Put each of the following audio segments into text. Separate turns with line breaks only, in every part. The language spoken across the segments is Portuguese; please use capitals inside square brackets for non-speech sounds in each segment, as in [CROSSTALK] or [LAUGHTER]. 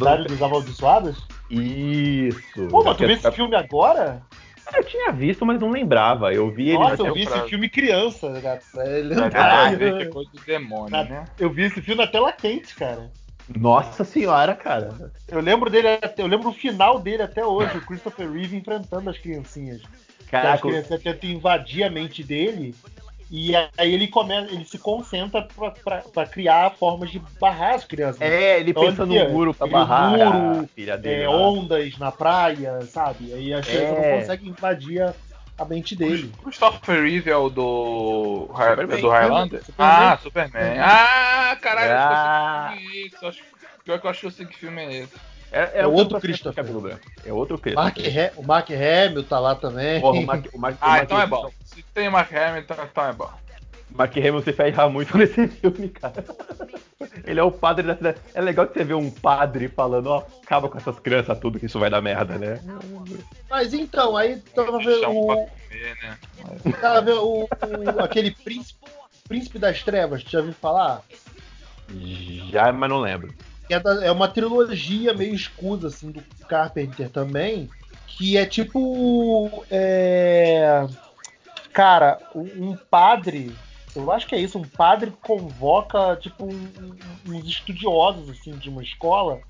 Cidade dos Amaldiçoados?
Isso.
Pô, mas tu viu esse filme agora?
Eu tinha visto, mas não lembrava. Eu vi ele.
Nossa, eu vi esse filme criança, né, cara. Ele...
Caralho, que coisa do demônio,
Na-
né?
Eu vi esse filme na tela quente, cara.
Nossa senhora, cara.
Eu lembro dele, até- eu lembro o final dele até hoje, o Christopher Reeve enfrentando as criancinhas. Que as
Caraca,
crianças tentam invadir a mente dele. E aí ele começa, ele se concentra pra criar formas de barrar as crianças.
É, ele
Então,
pensa
ele-
no muro pra barrar
muro,
a filha dele.
é, ondas na praia, sabe? Aí as crianças
É.
não conseguem invadir a, a mente dele.
Christopher Reeve é o do, Hi-
Superman.
é do Highlander?
Superman.
Ah, Superman. Ah, caralho,
Ah.
acho que eu é esse. Acho- Pior que eu acho que eu sei que filme é esse.
É,
É
o
outro
Christopher Branco. É outro
Mark
Christopher.
Ha- o Mark Hamill tá lá também.
Porra, o Mark, o Mark, o
Ah,
Mark
então é bom. Se tem Mark Hamill, então, então é bom.
Mark Hamill se ferra muito [LAUGHS] nesse filme, cara. Ele é o padre da cidade. É legal que você vê um padre falando, ó, acaba com essas crianças tudo, que isso vai dar merda, né?
Mas então, aí tava vendo o,
né?
tava vendo o, o- aquele príncipe, príncipe das trevas, tu já ouviu falar?
Já, mas não lembro.
É, da- é uma trilogia meio escusa, assim, do Carpenter também, que é tipo. é, cara, um, padre. Eu acho que é isso, um padre convoca, tipo, um- uns estudiosos, assim, de uma escola,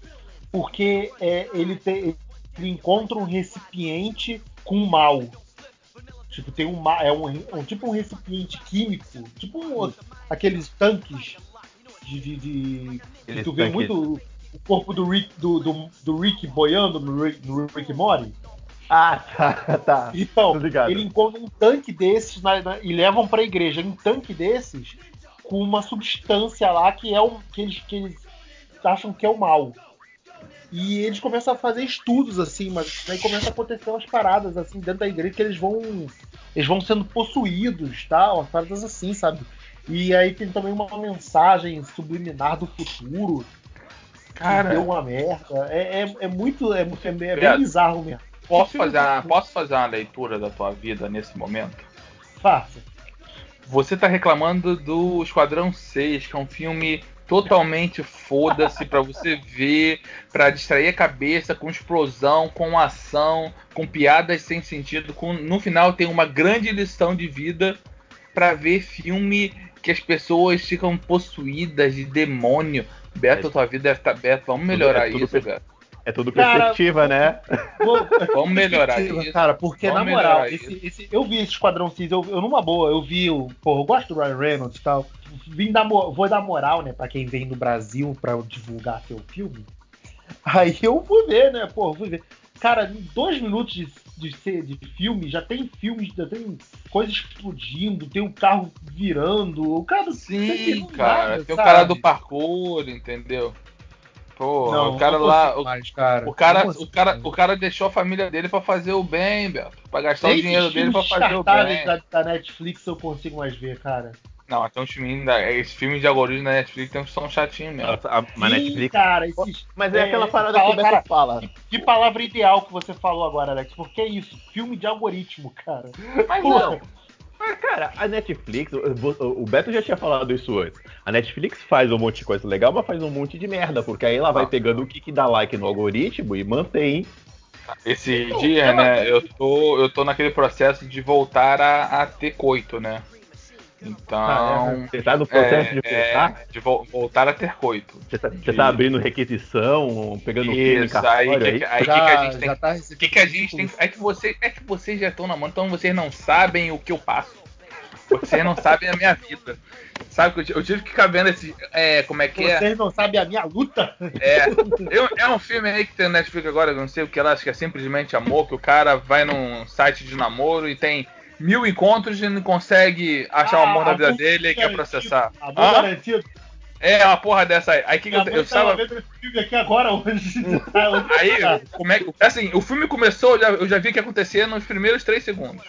porque é, ele, tem, ele encontra um recipiente com mal. Tipo, tem um, é um, um- tipo um recipiente químico, tipo um- aqueles tanques de, de, de- tu vê muito o corpo do Rick, do, do, do Rick boiando no Rick, no Rick Mori.
Ah, tá, [LAUGHS] tá.
Então, ele encontra um tanque desses na- na- e levam pra igreja. Um tanque desses com uma substância lá que é o que eles, que eles acham que é o mal. E eles começam a fazer estudos assim, mas aí começa a acontecer umas paradas assim dentro da igreja que eles vão eles vão sendo possuídos, tá? Umas paradas assim, sabe? E aí tem também uma mensagem subliminar do futuro.
Cara,
deu uma merda. É, é, é muito. É, é, é bem
Viado.
bizarro mesmo.
posso fazer, uma, posso fazer uma leitura da tua vida nesse momento?
Faça.
Você tá reclamando do Esquadrão 6, que é um filme totalmente foda-se pra você ver, pra distrair a cabeça com explosão, com ação, com piadas sem sentido, com no final tem uma grande lição de vida pra ver filme que as pessoas ficam possuídas de demônio. Beto,
É.
tua vida deve estar Beto, vamos melhorar
é tudo
isso,
per-
Beto.
É tudo
Cara,
perspectiva, né?
Vou- [LAUGHS]
Vamos melhorar isso.
Cara, porque
Vamos
na moral, esse, esse- eu vi esse Esquadrão 6, eu, eu numa boa, eu vi o. Pô, eu gosto do Ryan Reynolds e tal. Vim dar, vou dar moral, né, pra quem vem do Brasil pra divulgar seu filme. Aí eu fui ver, né, pô, fui ver. Cara, em dois minutos de, de, ser- de filme, já tem filmes, já tem coisa explodindo, tem um carro virando. O cara
Sim, cara.
nada,
tem o cara do parkour, entendeu? Pô,
Não,
o cara lá. O,
mais, cara.
o cara, o, cara, o cara deixou a família dele pra fazer o bem, Beto. Pra gastar o dinheiro dele pra
filmes
fazer o bem.
Da, da Netflix eu consigo mais ver, cara.
Não, tem uns filmes da. Esses filmes de algoritmo da Netflix são chatinhos mesmo.
Nossa, a- mas
Sim,
Netflix.
cara, esses,
Mas é,
É,
aquela parada
fala,
que o Beto
cara,
fala.
Que palavra ideal que você falou agora, Alex? Porque é isso, filme de algoritmo, cara.
Mas
Porra.
não.
Mas, cara, a Netflix, o Beto já tinha falado isso antes. A Netflix faz um monte de coisa legal, mas faz um monte de merda, porque aí ela vai
Ah.
pegando o que, que dá like no algoritmo e mantém.
Esse dia, né, eu tô, eu tô naquele processo de voltar a, a ter coito, né? Então.
Ah,
Você tá no processo
é,
de
é,
voltar,
de vo- voltar a ter coito.
você, tá, você tá abrindo requisição, pegando filme
Isso, aí
cartório
que,
aí.
aí que
já,
que a gente tem
tá
O que, que a gente tem. É que, você, é que vocês já estão na mão, então vocês não sabem o que eu passo. Vocês não sabem a minha vida. Sabe que eu, eu tive que ficar vendo esse. É, como é que é?
Vocês não sabem a minha luta?
É, eu- é um filme aí que tem no Netflix agora, eu não sei o que lá, acho que é simplesmente amor, que o cara vai num site de namoro e tem mil encontros e não consegue achar o amor da vida dele e quer
garantido,
processar.
Amor garantido.
É, uma porra dessa aí. Aí que, que eu, eu
tava vendo esse filme aqui agora hoje. [LAUGHS] Tá,
Aí, como é que. Assim, o filme começou, eu já, eu já vi o que acontecia nos primeiros três segundos.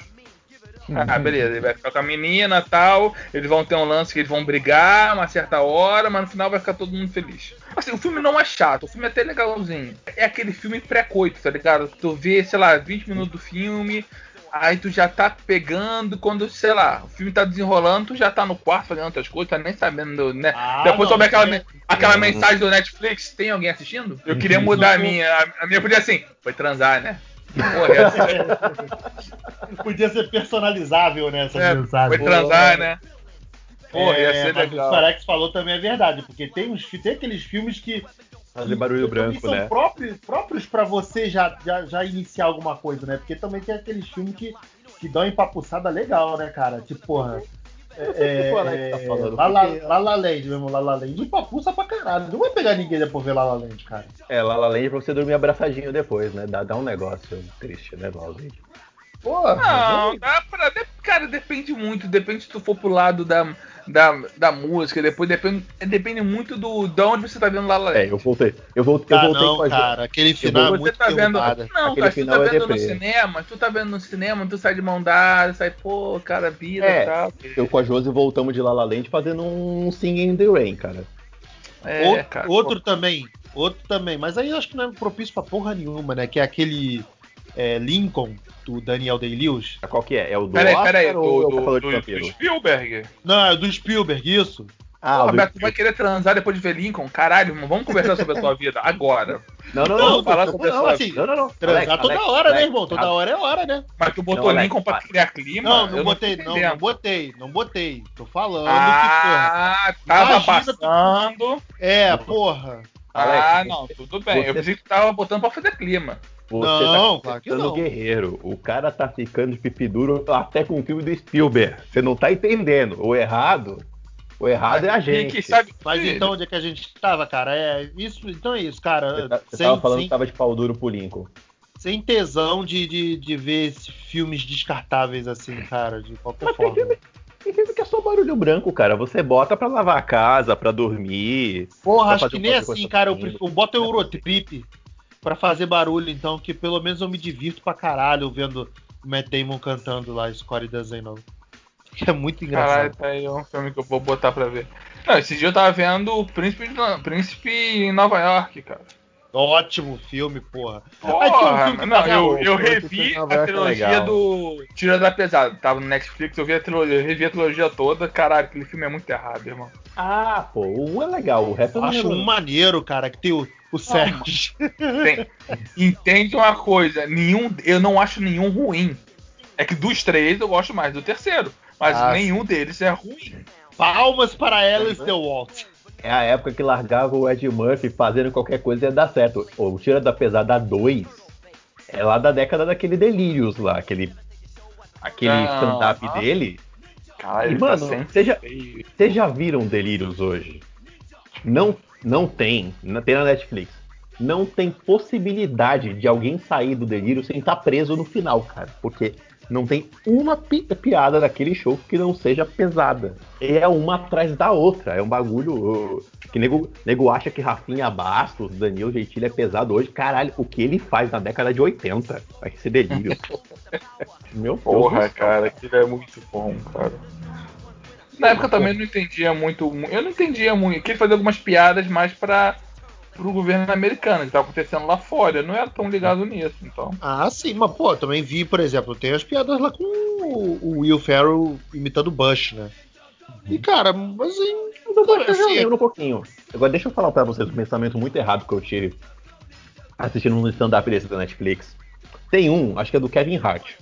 Ah, beleza, ele vai ficar com a menina e tal. Eles vão ter um lance que eles vão brigar uma certa hora, mas no final vai ficar todo mundo feliz. Assim, o filme não é chato, o filme é até legalzinho. É aquele filme pré-coito, tá ligado? Tu vê, sei lá, 20 minutos do filme, Aí tu já tá pegando quando, sei lá, o filme tá desenrolando, tu já tá no quarto fazendo outras coisas, tá nem sabendo, né?
Ah,
Depois
não,
souber aquela,
é-
aquela
é.
mensagem do Netflix, tem alguém assistindo? Eu queria mudar a minha. A, minha podia assim, foi transar, né? Porra, [LAUGHS]
Podia ser personalizável, né, essa
é,
mensagem.
foi transar, né? Porra, ia
É,
ser
mas
legal.
O que o Alex falou também é verdade, porque tem, uns, tem aqueles filmes que.
Fazer barulho
também
branco,
são
né?
próprios, próprios pra você já, já, já iniciar alguma coisa, né? Porque também tem aqueles filmes que, que dão uma empapuçada legal, né, cara? Tipo, porra. É,
Alex tá falando,
La,
porque-
La La Land mesmo, La La Land. Empapuça pra caralho. Não vai pegar ninguém depois ver La La Land, cara.
É, La La Land pra você dormir abraçadinho depois, né? Dá, dá um negócio triste, né, La La Land?
Porra.
Não, dá pra. Cara, depende muito. Depende se tu for pro lado da, da, da música. Depois depende, depende muito do de onde você tá vendo lá lá.
É, eu voltei. Eu voltei, eu
Ah,
voltei
não,
com a
cara. Aquele final é
Você
muito
tá vendo. Não,
Aquele
cara, se tu tá
final é
vendo no
deprê.
cinema, se tu tá vendo no cinema, tu sai de mão dada, sai, pô, cara, vida
É.
e tal.
Eu com a Josi voltamos de La La Land fazendo um Singing in the Rain, cara.
É,
outro,
cara.
outro também, outro também, mas aí eu acho que não é propício pra porra nenhuma, né? Que é aquele é, Lincoln do Daniel Day-Lewis.
Qual que é? É o do
Peraí,
Oscar
peraí,
ou é
do,
o
do, do, do? Spielberg.
Não, é do Spielberg, isso?
Ah,
Pô,
o do
Roberto, tu vai querer transar depois de ver Lincoln? Caralho, irmão, vamos conversar sobre a tua vida agora.
Não, não,
Não,
não.
falar sobre
não,
essa-
assim,
Não, não, não.
transar
Alex,
toda
Alex,
hora, né,
Alex,
irmão? Toda
Alex.
hora é hora, né?
Mas tu botou
Não, Alex,
Lincoln pra
para.
criar clima?
Não, não botei, não, não botei, não botei. Tô falando
Ah, tava
Imagina tu-
passando.
que, é, porra.
Ah, não, tudo bem.
você-
Eu pensei que tu tava botando pra fazer clima.
Você
Não,
tá
claro que
ficando
não.
guerreiro. O cara tá ficando de pipi duro até com o filme do Spielberg. Você não tá entendendo. O errado, o errado é a
E
gente.
quem sabe.
Mas então onde é que a gente tava, cara? É isso, então é isso, cara.
Você, tá, você
sem,
tava falando
sem,
que tava de pau duro pro Lincoln.
sem tesão de, de, de ver esses filmes descartáveis assim, cara, de qualquer
Mas tem
forma.
filme, tem filme que é só barulho branco, cara. Você bota pra lavar a casa, pra dormir.
Porra,
Pra
acho que nem assim, cara. Eu, eu boto Eurotrip pra fazer barulho, então, que pelo menos eu me divirto pra caralho vendo o Matt Damon cantando lá, Score Doesn't. Que é muito
Caralho,
engraçado.
tá aí um filme que eu vou botar pra ver. Não, esse dia eu tava vendo o Príncipe, Príncipe em Nova York, cara.
Ótimo filme, porra.
Porra,
um filme que
não, eu, eu revi a
é
trilogia
legal.
do Tira da Pesada. Tava no Netflix, eu, vi a trilogia, eu revi a trilogia toda. Caralho, aquele filme é muito errado, irmão.
Ah, pô, o um é legal. O resto eu não
Acho um maneiro, cara, que tem o, o Sérgio.
Tem- [LAUGHS] entende uma coisa, nenhum, eu não acho nenhum ruim. É que dos três eu gosto mais do terceiro. Mas
Ah,
nenhum deles é ruim.
Palmas para Alice The Walt.
É a época que largava o Ed Murphy fazendo qualquer coisa ia dar certo. O Tira da Pesada 2 é lá da década daquele Delírios lá, aquele, aquele
Ah,
stand-up
ah.
dele.
Caralho,
E, mano,
tá sempre
seja-
feio.
Vocês já viram Delírios hoje? Não, não tem, não tem na Netflix. Não tem possibilidade de alguém sair do delírio sem estar preso no final, cara. Porque não tem uma pi- piada daquele show que não seja pesada. É uma atrás da outra. É um bagulho que nego, nego acha que Rafinha Bastos, Danilo Gentili é pesado hoje. Caralho, o que ele faz na década de 80? Vai ser delírio. [LAUGHS] Meu Deus
Porra,
céu.
cara, aquilo é muito bom, cara. Na época também eu não entendia muito. Eu não entendia muito. Que ele fazia algumas piadas mais para pro governo americano, que tava acontecendo lá fora. Eu não era tão ligado nisso, então.
Ah, sim, mas pô, também vi, por exemplo, tem as piadas lá com o, Will Ferrell imitando o Bush, né? E cara, assim,
Eu, eu
assim,
lembro um pouquinho. Agora deixa eu falar pra vocês um pensamento muito errado que eu tive assistindo um stand-up desse da Netflix. Tem um, acho que é do Kevin Hart.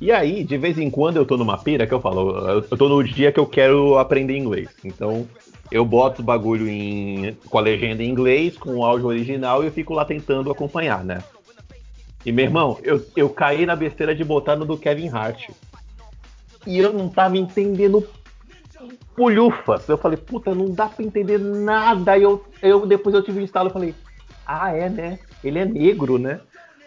E aí, de vez em quando eu tô numa pira que eu falo, eu eu tô no dia que eu quero aprender inglês. Então, eu boto o bagulho em, com a legenda em inglês, com o áudio original e eu fico lá tentando acompanhar, né? E meu irmão, eu, eu caí na besteira de botar no do Kevin Hart. E eu não tava entendendo pulhufas. Eu falei, puta, não dá pra entender nada. Aí eu, eu depois eu tive um instalo e falei, ah, é, né? Ele é negro, né?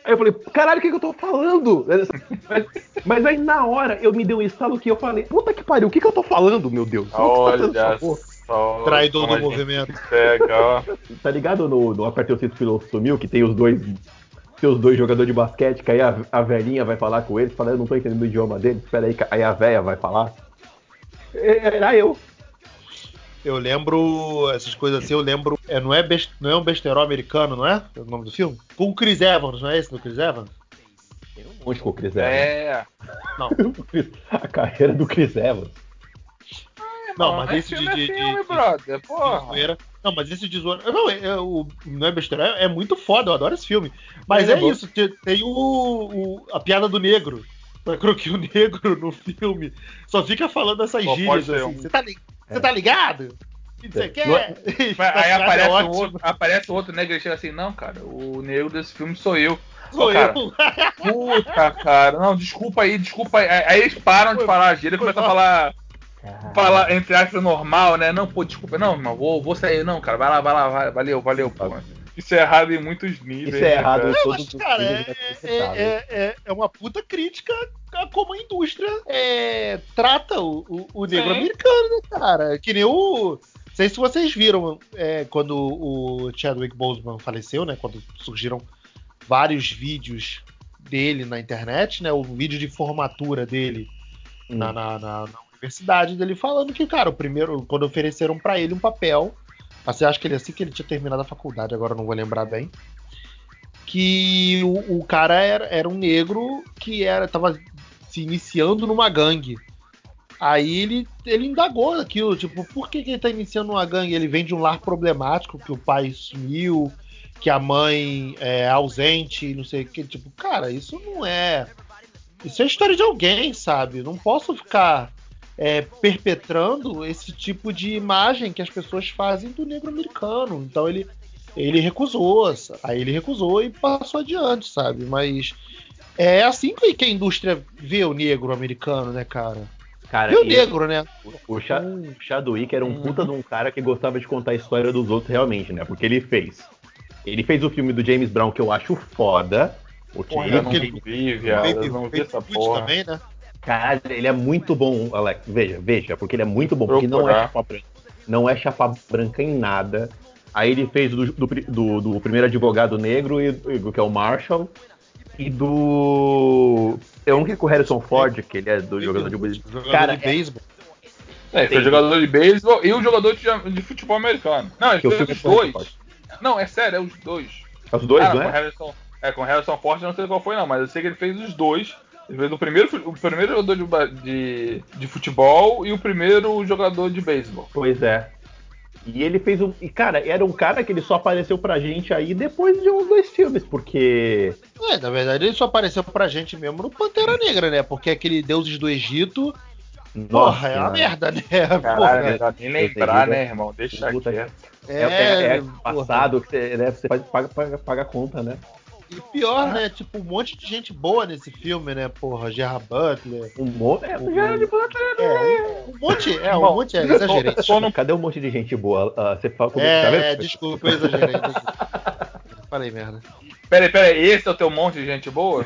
Aí eu falei, caralho, o que, que eu tô falando? Mas, [LAUGHS] mas aí na hora eu me dei um instalo que eu falei, puta que pariu, o que, que eu tô falando, meu Deus? Que você tá
só.
traidor do movimento.
Pega. [LAUGHS]
Tá ligado no, no Apertei o Cinto Piloto Sumiu, que tem os dois tem os dois jogadores de basquete, que aí a, a velhinha vai falar com eles, fala, eu não tô entendendo o idioma deles, espera aí, que- aí a velha vai falar. É, Era eu.
Eu lembro essas coisas assim, eu lembro. É, não, é best, não é um besterol americano, não é? É o nome do filme? Com o Chris Evans, não é esse do Chris Evans?
Eu não longe com o Chris Evans.
É. [LAUGHS]
A carreira do Chris Evans.
Não, mas esse de-
é
de-
filme,
de-
brother.
de
Porra.
zoeira. Não, mas esse de zoeira. Não, é, é o, não é besteira, é, é muito foda, eu adoro esse filme. Mas
é
é, isso, tem, tem o, o- a piada do negro. Que o negro no filme só fica falando essas
Pô,
gírias assim.
um-
Você tá, li- você
É.
tá ligado? Você
É. [LAUGHS]
quer?
É-
aí aparece
é
outro, aparece outro negro e chega assim, não, cara, o negro desse filme sou eu.
Sou
Ô, cara,
eu.
Puta, cara. Não, desculpa aí, desculpa aí. Aí eles param de
Foi-
falar a gíria e começam a
mal.
Falar, falar, entre aspas, normal, né? Não, pô, desculpa. Não, irmão, vou, vou sair. Não, cara, vai lá, vai lá, vai, valeu, valeu, pô. Isso é errado em muitos níveis.
Isso é
né,
errado
cara?
em
Não,
todos
mas,
os
cara,
níveis
é, é, é, é uma puta crítica a como a indústria é, trata o, o, o negro
Sim.
americano, né, cara? Que nem o. Não sei se vocês viram é, quando o Chadwick Boseman faleceu, né? Quando surgiram vários vídeos dele na internet, né? O vídeo de formatura dele
Hum.
na, na, na- na universidade dele falando que, cara, o primeiro, quando ofereceram pra ele um papel, assim, acho que ele assim que ele tinha terminado a faculdade, agora não vou lembrar bem, que o, o cara era, era um negro que era tava se iniciando numa gangue. Aí ele, ele indagou aquilo, tipo, por que, que ele tá iniciando uma gangue? Ele vem de um lar problemático, que o pai sumiu, que a mãe é ausente, não sei o que. Tipo, cara, isso não é. Isso é história de alguém, sabe? Não posso ficar é, perpetrando esse tipo de imagem que as pessoas fazem do negro americano. Então ele, ele recusou. Aí ele recusou e passou adiante, sabe? Mas é assim que que a indústria vê o negro americano, né, cara?
Cara,
Vê o
e
negro, né?
o, Cha- o Chadwick era um
Hum.
puta de um cara que gostava de contar a história dos outros realmente, né? Porque ele fez. Ele fez o filme do James Brown que eu acho foda. Ok?
Porra, eu não vi, viado. Eu não vi essa porra.
também, né?
Cara, ele é muito bom, Alex. Veja, veja, porque ele é muito bom. Porque não é chapa branca. Não é chapa branca em nada. Aí ele fez do, do, do- do primeiro advogado negro, e, que é o Marshall. E do. É um que com o Harrison Ford, que ele é do jogador de beisebol.
Jogador
Cara,
de beisebol.
É, ele foi jogador de beisebol e o jogador de, de futebol americano. Não, ele
Que o
fez os
é bom,
dois. Não, é sério, é os dois.
É os dois,
Ah,
não
com
é?
Harrison, é, com Harrison Ford eu não sei qual foi não, mas eu sei que ele fez os dois. Ele fez o primeiro, o primeiro jogador de, de, de futebol e o primeiro jogador de beisebol.
Pois é. E ele fez um. E, cara, era um cara que ele só apareceu pra gente aí depois de uns dois filmes, porque.
É, na verdade ele só apareceu pra gente mesmo no Pantera Negra, né? Porque aquele Deuses do Egito, porra, é uma merda, né? [LAUGHS]
Caralho,
Porra,
nem lembrar, né, irmão? Deixa quieto.
É, é, é
porra.
passado que você, né, você paga, paga, paga a conta, né?
E pior, né? Tipo, um monte de gente boa nesse filme, né? Porra, Gerard Butler.
Um monte. É,
O-
de Butler.
É, um monte, é, um
Bom,
monte, é, [LAUGHS]
não
Cadê um monte de gente boa? Ah, você fala comigo, tá
É,
vendo?
desculpa, eu exagerei. [LAUGHS] Falei merda.
Pera aí, pera aí, esse é o teu monte de gente boa?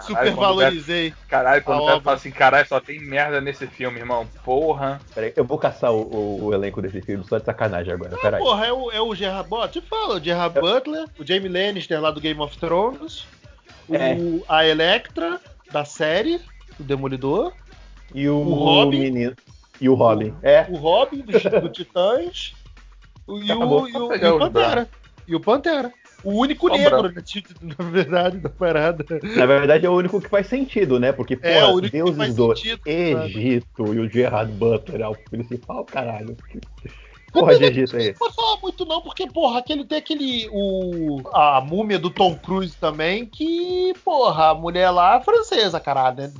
Super [LAUGHS] valorizei.
Caralho, quando o cara fala assim, caralho, só tem merda nesse filme, irmão. Porra.
Peraí, eu vou caçar o, o- o elenco desse filme só de sacanagem agora. Peraí.
Porra, é o, é o Gerard Butler. Te fala, o Gerard Butler, o Jamie Lannister lá do Game of Thrones,
É.
o, a Electra da série, o Demolidor,
E o,
o Robin?
menino. E o Robin. É.
o Robin do, do Titãs o- e,
Acabou.
o, e, o, e o Pantera. E o Pantera. O único negro, na verdade, da parada.
Na verdade é o único que faz sentido, né? Porque,
É,
porra,
o único que
Deuses
faz
do
sentido,
Egito e o Gerard Butler é o principal, caralho. Que Porra de Egito aí.
Não pode falar muito não, porque, porra, aquele tem aquele. O, a múmia do Tom Cruise também, que, porra, a mulher lá é francesa, caralho, né?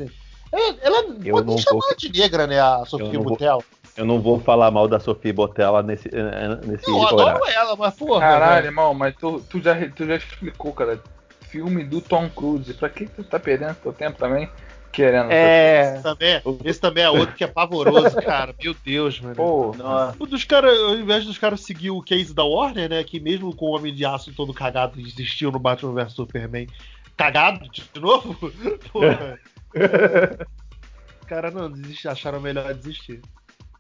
Ela, ela
Eu
pode
não
chamar
vou-
de negra, né, a Sofia
não vou-
Butel.
Eu não vou falar mal da Sophie Botella nesse, eh, nesse
Eu
horário.
adoro ela, mas, porra.
Caralho,
velho.
irmão, mas tu, tu, já, tu já explicou, cara. Filme do Tom Cruise. Pra que tu tá perdendo teu tempo também querendo?
É.
Esse também, é- esse também é outro que é pavoroso, [LAUGHS] cara. Meu Deus, mano.
Pô.
Um dos caras, ao invés dos caras seguir o case da Warner, né? Que mesmo com o Homem de Aço todo cagado, desistiu no Batman vs Superman. Cagado de novo? [LAUGHS] Porra. [LAUGHS] Os caras não desist, acharam melhor desistir.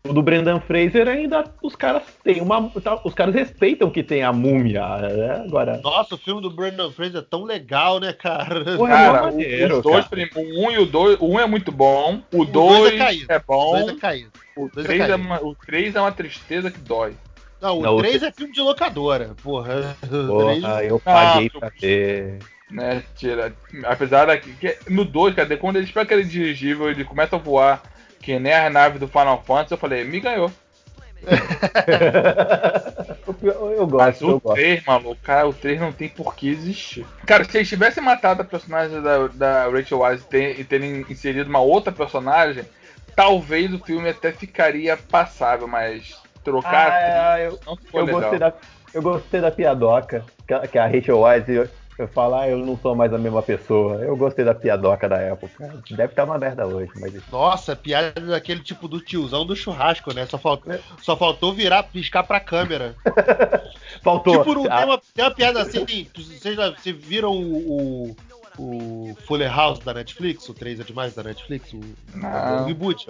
O do Brendan Fraser ainda os caras têm uma. tá, Os caras respeitam que tem a múmia, né? Agora.
Nossa, o filme do Brandon Fraser é tão legal, né, cara?
Ué,
cara,
é maneiro,
os dois,
cara.
o 1 um e o 2, o 1 um é muito bom, o
dois
2
é caído.
é
O
bom,
dois é caído.
o
dois é
3 é,
caído.
uma, o três é uma tristeza que dói.
Não, o
Não, o
3 é filme de locadora, porra. [LAUGHS] O três-
Porra, eu
Ah,
paguei pra ver.
Né, tira, apesar da que no 2, cara, quando ele espera aquele dirigível, ele começa a voar, que nem a nave do Final Fantasy, eu falei, me ganhou. [LAUGHS]
eu, eu gosto. Mas
o 3, maluco, cara, o 3 não tem por que existir. Cara, se eles tivessem matado a personagem da, da Rachel Wise e, ter, e terem inserido uma outra personagem, talvez o filme até ficaria passável, mas trocar
ah, eu, não ficou eu legal. Gostei da, eu gostei da piadoca, que a, que a Rachel Wise eu falar, ah, eu não sou mais a mesma pessoa. Eu gostei da piadoca da época. Deve estar uma merda hoje, mas.
Nossa, piada daquele tipo do tiozão do churrasco, né? Só faltou, só faltou virar, piscar pra câmera. [LAUGHS]
faltou.
Tipo, tem, uma, tem uma piada assim, vocês, já, vocês viram o, o, o Fuller House da Netflix, o 3 é demais da Netflix, o, o reboot.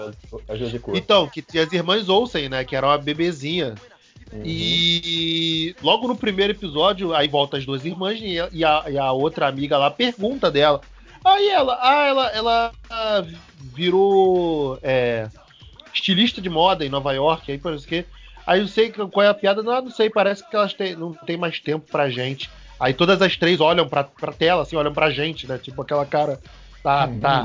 Então, que as irmãs Olsen, né? Que era uma bebezinha. Uhum. E logo no primeiro episódio, aí volta as duas irmãs e a, e a outra amiga lá pergunta dela. Aí ela, ah, ela, ela ah, virou é, estilista de moda em Nova York, aí parece que. Aí eu sei qual é a piada, não, não sei, parece que elas têm, não tem mais tempo pra gente. Aí todas as três olham pra, pra tela, assim, olham pra gente, né? Tipo aquela cara. Tá, [LAUGHS] tá.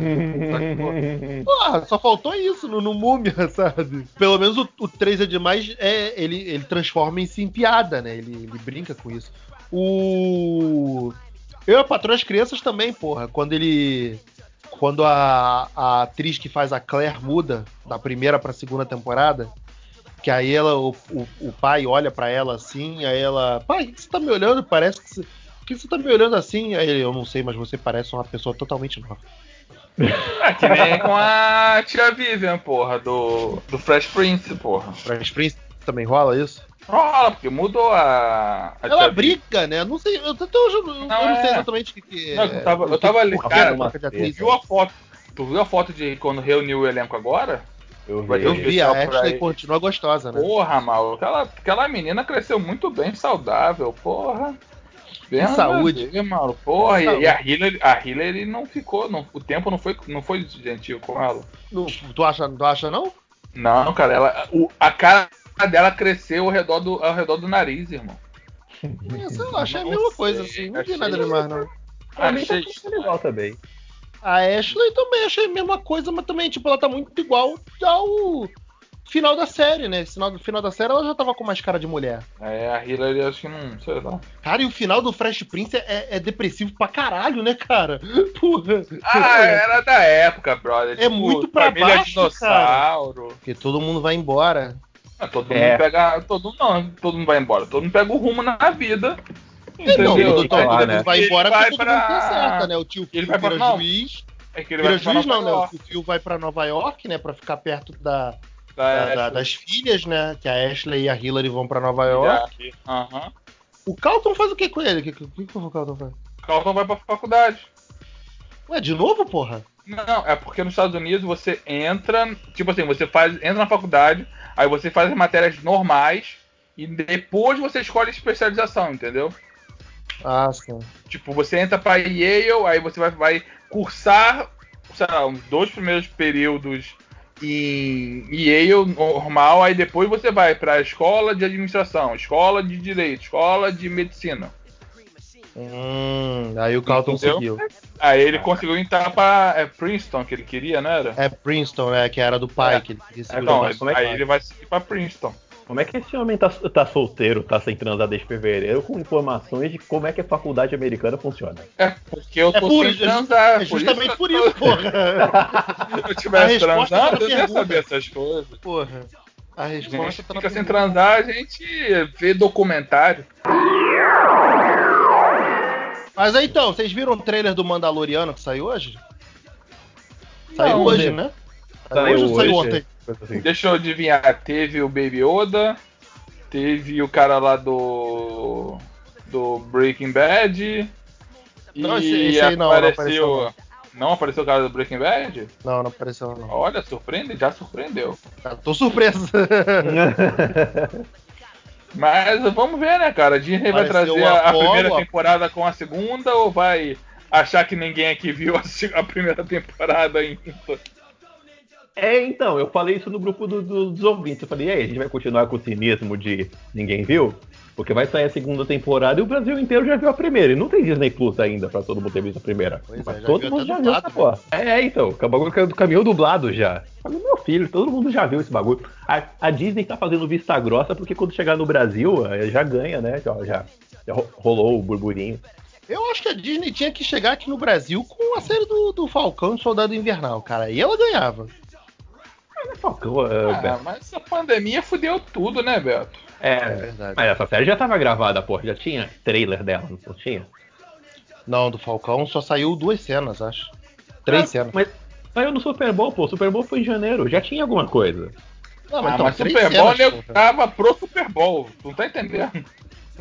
Porra, só faltou isso no, no Múmia, [LAUGHS] sabe? Pelo menos o, o 3 é demais, é, ele, ele transforma-se em piada, né? Ele, ele brinca com isso. O. Eu a Patroa as Crianças também, porra. Quando ele. Quando a, a atriz que faz a Claire muda da primeira pra segunda temporada, que aí ela, o, o, o pai olha para ela assim, aí ela. Pai, você tá me olhando? Parece que você que você tá me olhando assim? Aí ele, eu não sei, mas você parece uma pessoa totalmente nova.
É que nem com a tia Vivian, porra, do, do Fresh Prince, porra.
Fresh Prince também rola isso?
Rola, porque mudou a. a
Ela briga, né? Não sei, eu, eu, eu, não, eu não é. sei exatamente o que, que
não, eu tava, eu tava ali, cara, tu viu a foto? Tu viu a foto de quando reuniu o elenco agora?
Eu vi, eu vi a Ashley continua gostosa, né?
Porra, mal, aquela, aquela menina cresceu muito bem, saudável, porra.
Bem saúde.
Ver, mano. Porra, e, e, a Hillary, a Hillary não ficou. Não, o tempo não foi, não foi gentil com ela.
tu, acha, tu acha não?
Não, cara, ela, o, a cara dela cresceu ao redor do, ao redor do nariz, irmão.
Sei lá, achei a mesma coisa, assim. Não vi nada demais, não.
Pra mim tá legal também.
A Ashley também achei a mesma coisa, mas também, tipo, ela tá muito igual ao final da série, né? Final, final da série ela já tava com mais cara de mulher.
É, a Hillary acho que não, sei lá.
Cara, e o final do Fresh Prince é, é depressivo pra caralho, né, cara? [LAUGHS] Porra.
Ah, era da época, brother.
É tipo, muito pra
família
baixo,
dinossauro.
Cara. Porque todo mundo vai embora.
Ah, todo é. mundo pega. Todo, não, todo mundo vai embora. Todo mundo pega o rumo na vida.
Entendeu? Não, todo, todo, todo mundo vai embora porque todo pra... mundo acerta, né? O tio
ele vai
vira
pra...
juiz.
É que ele
vira
vai
juiz, não, né? O Phil vai pra Nova York, né? Pra ficar perto da, da, da, das filhas, né? Que a Ashley e a Hillary vão pra Nova York.
Uhum.
O Carlton faz o que com ele? O que, que, que, o Carlton faz?
O Carlton vai pra faculdade.
Ué, de novo, porra?
Não, é porque nos Estados Unidos você entra, tipo assim, você faz, entra na faculdade, aí você faz as matérias normais e depois você escolhe especialização, entendeu?
Ah, sim.
Tipo, você entra pra Yale, aí você vai, vai cursar, sei lá, os dois primeiros períodos em Yale normal, aí depois você vai para a escola de administração, escola de direito, escola de medicina.
Hum, aí o Carlton seguiu.
Aí ele conseguiu entrar para é Princeton que ele queria, não era?
É Princeton, é que era do pai
é.
que ele
queria Então, aí ele vai seguir para Princeton.
Como é que esse homem tá, tá solteiro, tá sem transar desde fevereiro, com informações de como é que a faculdade americana funciona?
É, porque eu tô
é por,
sem transar.
É justamente por isso, por isso
porra. [LAUGHS] Se eu tivesse transado, eu ia saber essas coisas.
Porra. A resposta
a gente tá fica sem transar, a gente vê documentário.
Mas aí então, vocês viram o trailer do Mandaloriano que saiu hoje? Saiu Não, hoje, né?
Saiu hoje ou saiu ontem? Assim. Deixa eu adivinhar, teve o Baby Oda, teve o cara lá do. do Breaking Bad.
Não, esse, esse aí não, apareceu.
Não apareceu, não. apareceu o cara do Breaking Bad?
Não, não apareceu não.
Olha, surpreende, já surpreendeu.
Eu tô surpreso. [LAUGHS]
Mas vamos ver, né, cara? A Disney vai trazer a, a primeira temporada com a segunda ou vai achar que ninguém aqui viu a, a primeira temporada ainda?
É, então, eu falei isso no grupo do, do, dos ouvintes. Eu falei, e aí, a gente vai continuar com o cinismo de ninguém viu? Porque vai sair a segunda temporada e o Brasil inteiro já viu a primeira. E não tem Disney Plus ainda pra todo mundo ter visto a primeira.
Pois é,
Mas
já
todo mundo já viu essa porra. É, então. O bagulho caiu do caminhão dublado já. Falei, meu filho, todo mundo já viu esse bagulho. A, a Disney tá fazendo vista grossa porque quando chegar no Brasil, eh, já ganha, né? Já, já, já ro- rolou o burburinho.
Eu acho que a Disney tinha que chegar aqui no Brasil com a série do, do Falcão e Soldado Invernal, cara. E ela ganhava.
Mas Falcão,
Ah,
Beto.
mas essa pandemia fudeu tudo, né, Beto?
É
É,
verdade.
mas essa série já tava gravada, porra. Já tinha trailer dela, não tinha?
Não, do Falcão só saiu duas cenas, acho. Três
Ah,
cenas.
Mas saiu no Super Bowl, pô. O Super Bowl foi em janeiro. Já tinha alguma coisa.
Não,
ah,
então,
mas Super Bowl
cenas,
nego
porra.
tava pro Super Bowl. Tu não tá entendendo?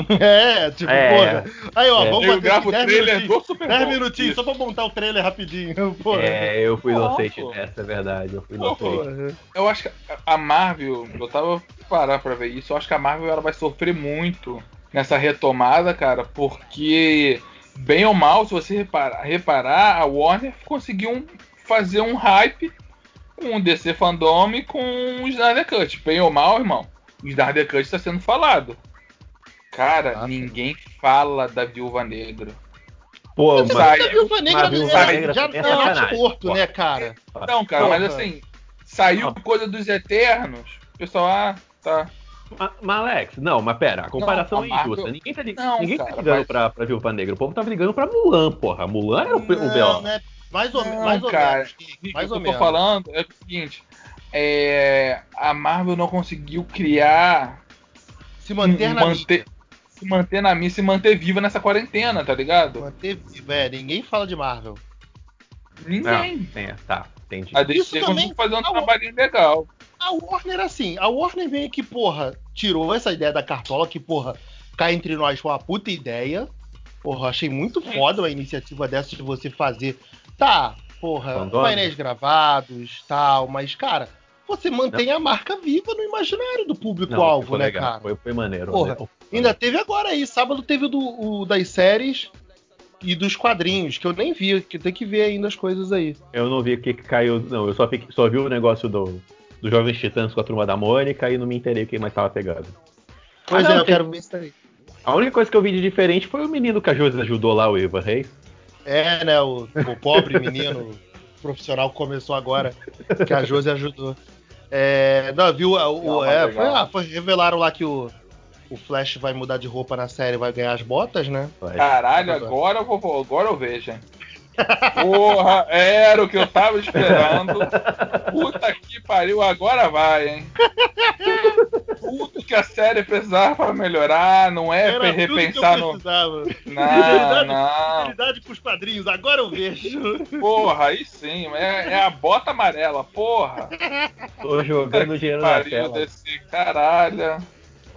[LAUGHS]
É, tipo,
É.
porra. Aí, ó,
É.
vamos
Eu
bater
gravo o
10
trailer
minutinhos.
do Super
10
Bowl.
minutinhos,
Isso.
só pra montar o trailer rapidinho. [LAUGHS] Porra.
É, eu fui inocente nessa, é verdade. Eu fui inocente.
Eu acho que a Marvel, eu tava parar pra ver isso, eu acho que a Marvel ela vai sofrer muito nessa retomada, cara, porque bem ou mal, se você reparar, reparar a Warner conseguiu um- fazer um hype com o DC Fandom e com o Snyder Cut. Bem ou mal, irmão, o Snyder Cut está sendo falado. Cara,
Ah,
ninguém fala da Viúva Negra.
Pô,
Você
mas-
sai-
sabe que a Viúva Negra
a Viúva
ela
Negra
já
é
tá morto, né, cara?
Não, cara,
Porra.
mas assim, saiu
Ah.
coisa dos Eternos, o pessoal, ah, tá.
Ma- Mas, Alex, não, mas pera, a comparação
Não, a
é
Marvel-
injusta. Ninguém tá, li-
Não,
ninguém tá
cara,
ligando
mas-
pra, pra Viúva Negra. O povo tava ligando pra Mulan, porra. Mulan era o, o
Não,
B.O.
né? Mais ou,
Não,
mais ou
cara.
menos. Mais
o que eu tô
menos.
falando é o seguinte: é, a Marvel não conseguiu criar.
Se manter na
manter, se manter na mídia, se manter viva nessa quarentena, tá ligado?
Manter vivo, é, ninguém fala de Marvel.
Ninguém.
É, tá, entendi.
A
Isso
DC
também-
fazer um
o-
trabalhinho legal.
A Warner, assim, a Warner meio que, porra, tirou essa ideia da cartola, que, porra, cá entre nós foi uma puta ideia. Porra, achei muito foda a iniciativa dessa de você fazer. Tá, porra, painéis gravados, tal, mas, cara, você mantém a marca viva no imaginário do
Não,
público-alvo, né,
legal.
cara?
Foi, foi maneiro.
Porra,
né?
Ainda teve agora aí, sábado teve o, do, o das séries e dos quadrinhos, que eu nem vi, que tem que ver ainda as coisas aí.
Eu não vi o que que caiu. Não, eu só, fiquei- só vi o negócio do, do Jovens Titãs com a turma da Mônica e não me enterei quem mais tava pegando.
Pois
Ah,
é,
não,
eu
tem-
quero ver isso aí.
A única coisa que eu vi de diferente foi o menino que a Josi ajudou lá, o Ivan Reis.
É, né, o, o pobre [LAUGHS] menino profissional que começou agora, que a Josi ajudou. É, não, viu? O,
Não,
é, foi, ah, foi- revelaram lá que o, o Flash vai mudar de roupa na série vai ganhar as botas, né?
Vai.
Caralho, agora eu vou. Agora eu vejo, hein? Porra, era o que eu tava esperando. Puta que pariu, agora vai, hein? Tudo que a série precisava pra melhorar, não é pra
tudo que eu
repensar no.
precisava.
Não, não.
Fidelidade com os padrinhos, agora eu vejo.
Porra, aí sim, é, é a bota amarela, porra.
Tô jogando dinheiro na
Pariu
tela.
desse caralho.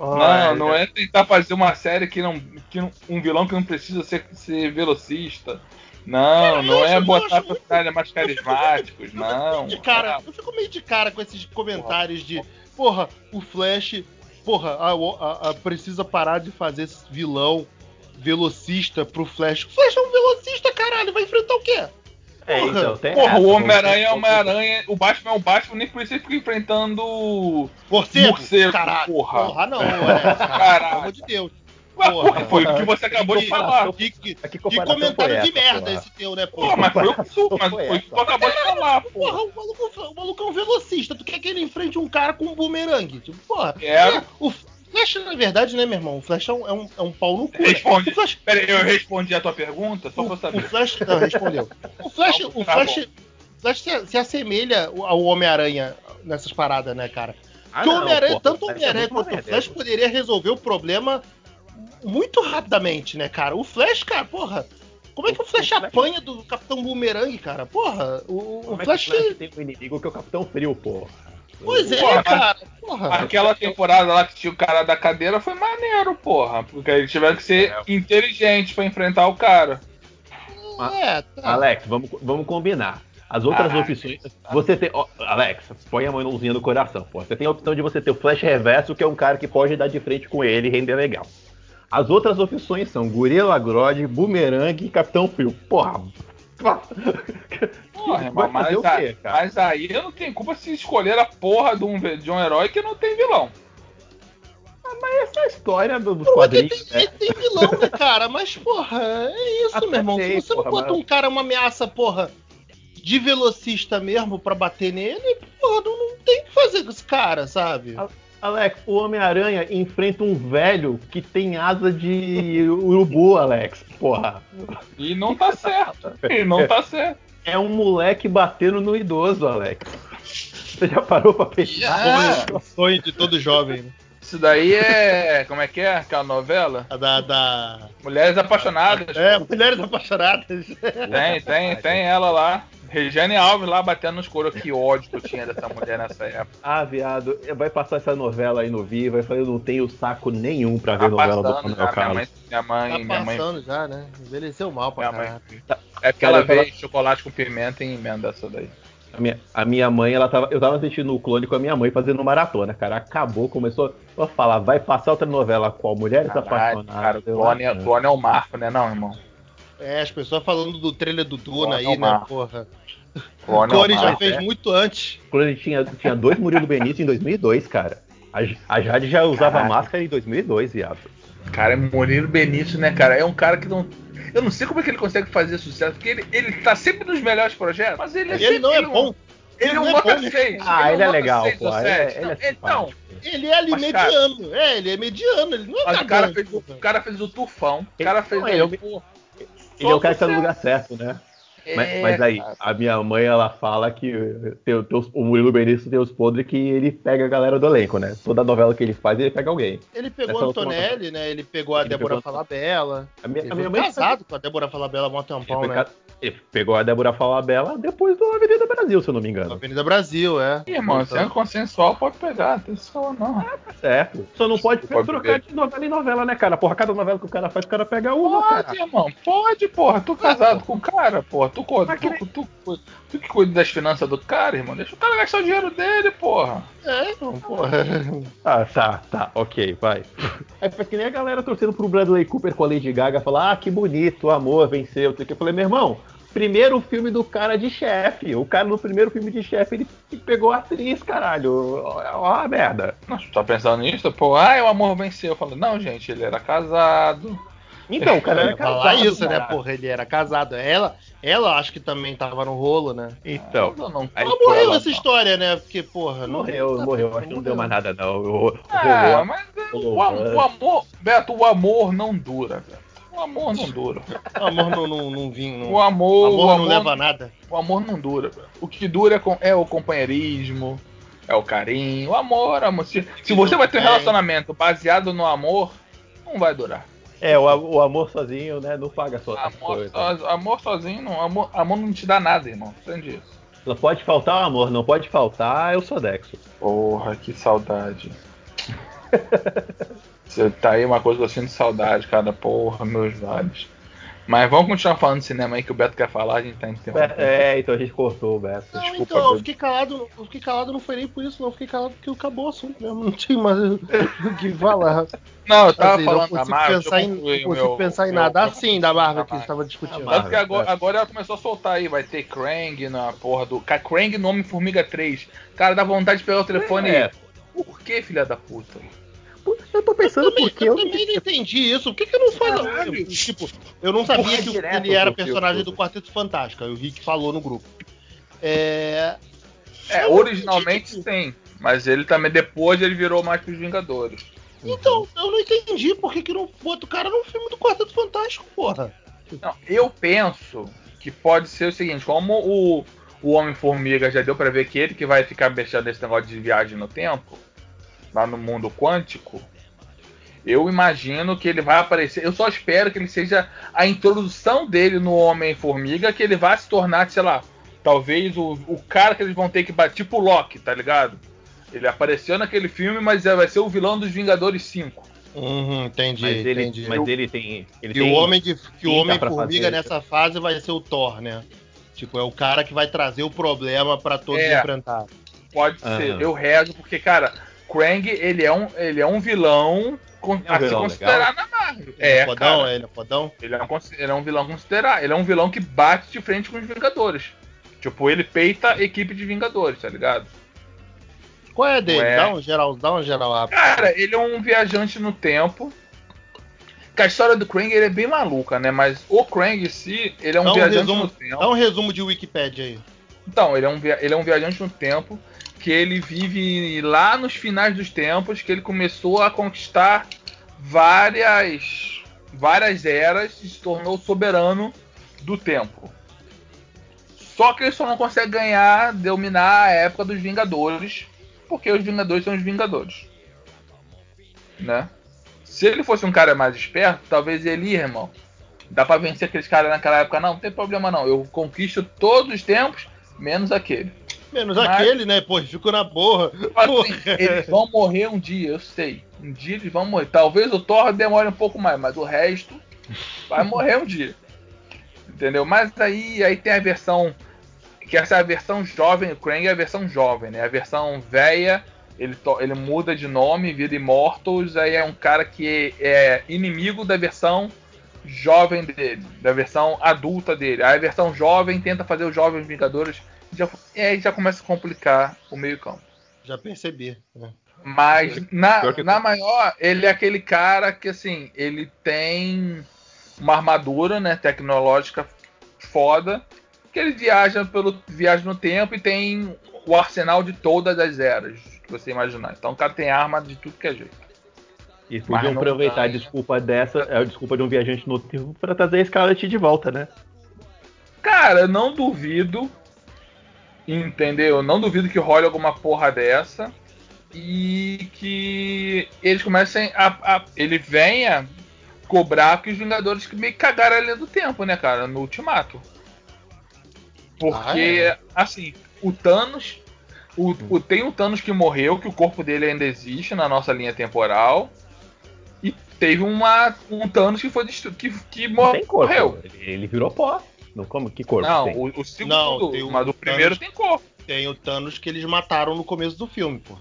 Não,
Ai,
não é tentar fazer uma série que não. Que não- um vilão que não precisa ser, ser velocista. Não, não
eu
é
eu
botar personagens mais carismáticos,
Eu
não.
meio de cara,
É,
eu fico meio de cara com esses comentários de, porra, o Flash, porra, a, a- a- precisa parar de fazer esse vilão velocista pro Flash. O Flash é um velocista, caralho, vai enfrentar o quê?
É,
Porra,
então, tem
Porra,
essa,
o Homem-Aranha é Homem-Aranha, o Batman é o Batman, nem precisa ficar enfrentando.
Morcego?
Morcego,
caralho.
porra.
não, [LAUGHS] é, cara,
Caralho.
pelo amor de Deus. Porra.
porra, foi o que você acabou de falar.
Que, que,
Que
comentário de merda
porra?
esse teu, né,
Porra,
porra?
mas foi o que tu, mas
Foi
o que tu acabou de falar, porra.
Porra, o maluco, o maluco é um velocista. Tu quer que ele enfrente um cara com um bumerangue? Tipo, porra.
Quero.
é, o Flash, na verdade, né, meu irmão? O Flash é um, é um, é um pau no cu. né?
Responde.
O Flash,
Pera eu respondi a tua pergunta, só pra
o, o
saber.
Flash não, respondeu. O Flash,
Tá bom,
o
tá
Flash, o Flash se, se assemelha ao Homem-Aranha nessas paradas, né, cara?
Ah,
Porque o Homem-Aranha, tanto o
é
Homem-Aranha quanto o. Flash poderia resolver o problema muito rapidamente, né, cara? O Flash, cara, porra. Como é que o Flash
O Flash-
apanha do Capitão Boomerang, cara? Porra, o, o
é que
Flash.
o Flash tem um inimigo que é o Capitão Frio, porra.
Pois é,
Porra,
cara. Porra.
Aquela temporada lá que tinha o cara da cadeira foi maneiro, porra. Porque eles tiveram que ser
É.
inteligentes pra enfrentar o cara.
É, tá.
Alex, vamos, vamos combinar. As outras
Ah,
opções. Você tem. ó, Alex, põe a mãozinha no coração, pô. Você tem a opção de você ter o Flash Reverso, que é um cara que pode dar de frente com ele e render legal. As outras opções são Gorila Grodd, Boomerang e Capitão Frio. Porra. [LAUGHS]
Porra, mas,
o quê,
mas aí eu não tenho culpa se escolher a porra de um, de um herói que não tem vilão.
Mas essa é a história do- dos
Porque
quadrinhos,
tem,
né?
tem vilão, né, cara? Mas, porra, é isso,
Até
meu irmão.
sei,
Se você
porra,
não bota
mas-
um cara, uma ameaça, porra, de velocista mesmo pra bater nele, porra, não, não tem o que fazer com esse cara, sabe?
Alex, o Homem-Aranha enfrenta um velho que tem asa de urubu, Alex. Porra.
E não tá certo. E não tá certo.
É um moleque batendo no idoso, Alex. Você já parou pra pensar?
Ah,
O sonho de todo jovem, né?
isso daí é. Como é que é? Aquela novela?
A Da, da...
Mulheres Apaixonadas.
É, mulheres apaixonadas.
Tem, tem, tem ela lá. Regiane Alves lá batendo nos coros. Que ódio que eu tinha dessa mulher nessa época.
Ah, viado, vai passar essa novela aí no Viva. Eu falei, eu não tenho saco nenhum pra
Tá
ver novela do
passando
Manuel
já. Minha mãe,
Carlos.
minha mãe,
Tá
minha mãe,
passando já, né? Envelheceu mal pra
minha mãe.
caralho.
É porque
Cara,
ela veio chocolate com pimenta e emenda essa daí.
A minha, a minha mãe, ela tava. Eu tava assistindo o clone com a minha mãe fazendo maratona, cara. Acabou, começou a falar, vai passar outra novela qual? Mulheres
Caralho,
Apaixonadas.
cara, o clone,
ah,
clone é o marco, né, não, irmão?
É, as pessoas falando do trailer do Duna aí,
é o
né, porra.
Clone,
O Clone
é o
já fez
é.
muito antes.
O clone tinha, tinha dois Murilo Benício em 2002, cara. A, a Jade já usava
Caralho.
máscara em 2002, viado.
Cara, é Murilo Benício, né, cara? É um cara que não. Eu não sei como é que ele consegue fazer sucesso, porque ele, ele tá sempre nos melhores projetos, mas ele, é
ele não é
sempre-
bom.
Ele é um
Ele não é
nota
bom, né?
6.
Ah, ele é
um nota
legal,
6
pô.
ou
Ele é,
7.
ele é
então.
Ele é ali
Mas, cara-
mediano. É, ele é mediano. Ele não é
mas o cara, fez, o cara fez o tufão, o
Ele-
cara fez
não,
aí,
ele é o- Ele é o cara que tá no lugar certo, né? Mas,
É,
mas aí,
cara.
a minha mãe, ela fala que tem, tem os- o Murilo Benício tem os podres que ele pega a galera do elenco, né? Toda novela que ele faz, ele pega alguém.
Ele pegou
Essa
a
última
Antonelli, né? Ele pegou a
Ele
Débora
pegou-
Falabella.
A minha,
Ele
a minha mãe
casado com a Débora Falabella há um
Ele,
tempão,
foi
né?
ca- ele pegou a Débora Falabella depois do Avenida Brasil, se eu não me engano.
Avenida Brasil, é.
Ih, irmão, sendo consensual, pode pegar, tem só não.
Tá certo. Só não pode,
Pode
trocar de novela em novela, né, cara? Porra, cada novela que o cara faz, o cara pega uma,
Pode,
cara.
irmão, pode, porra. Tu casado com o cara, porra. Tu, tu,
que
tu, tu, tu que cuida das finanças do cara, irmão. Deixa o cara gastar o dinheiro dele, porra.
É, então, porra.
Ah, tá, tá, ok, vai. É foi que nem a galera torcendo pro Bradley Cooper com a Lady Gaga, falar, ah, que bonito, o amor venceu. Eu falei, meu irmão, primeiro filme do cara de chefe. O cara no primeiro filme de chefe, ele pegou a atriz, caralho. Ó a merda.
Nossa, tá pensando nisso? Pô, ah, o amor venceu. Eu falei, não, gente, ele era casado.
Então, o cara era
ia falar
casado,
isso, né?
caralho.
Porra, ele era casado. Ela, ela acho que também tava no rolo, né?
Então,
Não, não,
aí
Ela morreu
ela,
essa
não.
história, né? Porque, porra, não
morreu,
tá-
morreu. Acho que não deu mais nada, não. O-
Ah,
rolou-
mas
rolou
o, o amor, Beto, o amor não dura, Beto. O amor não dura.
O amor não, não, não vinha. Não,
O amor,
amor
o
não
amor,
leva a nada.
o amor não dura. Beto. O que dura é, é o companheirismo, é o carinho. O amor, amor. Se, se você vai ter um relacionamento baseado no amor, não vai durar.
É, o, o amor sozinho, né, não paga só essas
Amor,
coisas.
so- amor sozinho, não, amor, amor não te dá nada, irmão. Entende isso?
Não pode faltar o amor, não pode faltar eu sou Dexo.
Porra, que saudade. [LAUGHS] Você tá aí uma coisa que eu sinto saudade, cara. Porra, meus vales. Mas vamos continuar falando de cinema aí que o Beto quer falar, a gente tá interrompendo.
É, então a gente cortou o Beto.
Não,
Desculpa,
então, eu fiquei calado, eu fiquei calado não foi nem por isso, não. Eu fiquei calado porque acabou o assunto mesmo. Não tinha mais o que [LAUGHS] falar.
Não, eu tava
Assim, não
falando da Marvel.
pensar em, não consigo pensar em nada. Ah, sim, da Marvel que você estava discutindo.
Marvel.
Tanto que agora, agora ela começou a soltar aí, vai ter Krang na porra do. Krang no Homem-Formiga 3. Cara, dá vontade de pegar o telefone
É.
e. Por que, filha da puta?
Eu tô pensando
também,
porque
eu
eu.
também não entendi isso. Por que, que não faz
Caralho.
Tipo, eu não sabia
Porra,
que
direto
ele era personagem do Quarteto Fantástico. Aí o Rick falou no grupo. É.
É,
Eu
originalmente
entendi.
tem. Mas ele também, depois, ele virou mais pros Vingadores.
Então, eu não entendi por que, que não bota o cara num filme do Quarteto Fantástico, porra.
Não, eu penso que pode ser o seguinte, como o, o Homem-Formiga já deu pra ver que ele que vai ficar mexendo nesse negócio de viagem no tempo, lá no mundo quântico, eu imagino que ele vai aparecer. Eu só espero que ele seja a introdução dele no Homem-Formiga, que ele vá se tornar, sei lá, talvez o, o cara que eles vão ter que bater, tipo o Loki, tá ligado? Ele apareceu naquele filme, mas vai ser o vilão dos Vingadores 5.
Uhum, entendi,
Mas ele,
entendi.
mas ele tem. Ele
que
tem
o homem de que o homem formiga nessa fase vai ser o Thor, né? Tipo, é o cara que vai trazer o problema pra todos
É.
enfrentar.
Pode
Aham.
ser. Eu rezo porque, cara, Krang, ele é um, ele é um vilão
É um
a se considerar na Marvel.
Ele é,
É,
fodão,
cara,
ele é fodão.
ele é, um, ele é um vilão considerar. Ele é um vilão que bate de frente com os Vingadores. Tipo, ele peita equipe de Vingadores, tá ligado?
Qual é dele?
Ué.
Dá um geral, dá um geral.
Cara, ele é um viajante no tempo. Que a história do Krang ele é bem maluca, né? Mas o Krang em si, ele é um
Dá um
viajante
resumo-
no tempo.
Dá um resumo de Wikipedia aí.
Então, ele é, um, ele é um viajante no tempo que ele vive lá nos finais dos tempos, que ele começou a conquistar várias várias eras e se tornou soberano do tempo. Só que ele só não consegue ganhar, dominar a época dos Vingadores, porque os Vingadores são os Vingadores. Né? Se ele fosse um cara mais esperto, talvez ele, irmão, dá pra vencer aqueles caras naquela época, não, não tem problema não. Eu conquisto todos os tempos, menos aquele.
Menos
Mas-
aquele, né? Pô, ficou na borra.
Assim,
Porra. [LAUGHS]
eles vão morrer um dia, eu sei. Um dia eles vão morrer. Talvez o Thor demore um pouco mais, mas o resto vai morrer um dia. Entendeu? Mas aí, aí tem a versão. Que essa é a versão jovem, o Krang é a versão jovem, né? A versão velha, ele, to- ele muda de nome, vira Immortals, aí é um cara que é inimigo da versão jovem dele, da versão adulta dele. Aí a versão jovem tenta fazer os jovens Vingadores, já, e aí já começa a complicar o meio campo.
Já percebi. né?
Mas na,
Pior que-
na maior, ele é aquele cara que assim, ele tem uma armadura, né, tecnológica foda, que ele viaja pelo viaja no tempo e tem o arsenal de todas as eras que você imaginar. Então o cara tem arma de tudo que é jeito.
E podiam aproveitar a desculpa dessa, é a desculpa de um viajante no tempo pra trazer a Scarlet de volta, né?
Cara, eu não duvido, entendeu? Eu não duvido que role alguma porra dessa e que eles comecem a, a- ele venha cobrar que os Vingadores que meio cagaram a linha do tempo, né, cara, no Ultimato. Porque,
Ah, é?
assim, o Thanos. O, o- tem o Thanos que morreu, que o corpo dele ainda existe na nossa linha temporal. E teve uma, um Thanos que foi que, que morreu.
Ele, ele virou pó. Não, como? Que corpo
Não,
tem?
o, o segundo,
Não, tem o
mas o primeiro
Thanos-
tem corpo.
Tem o Thanos que eles mataram no começo do filme, pô.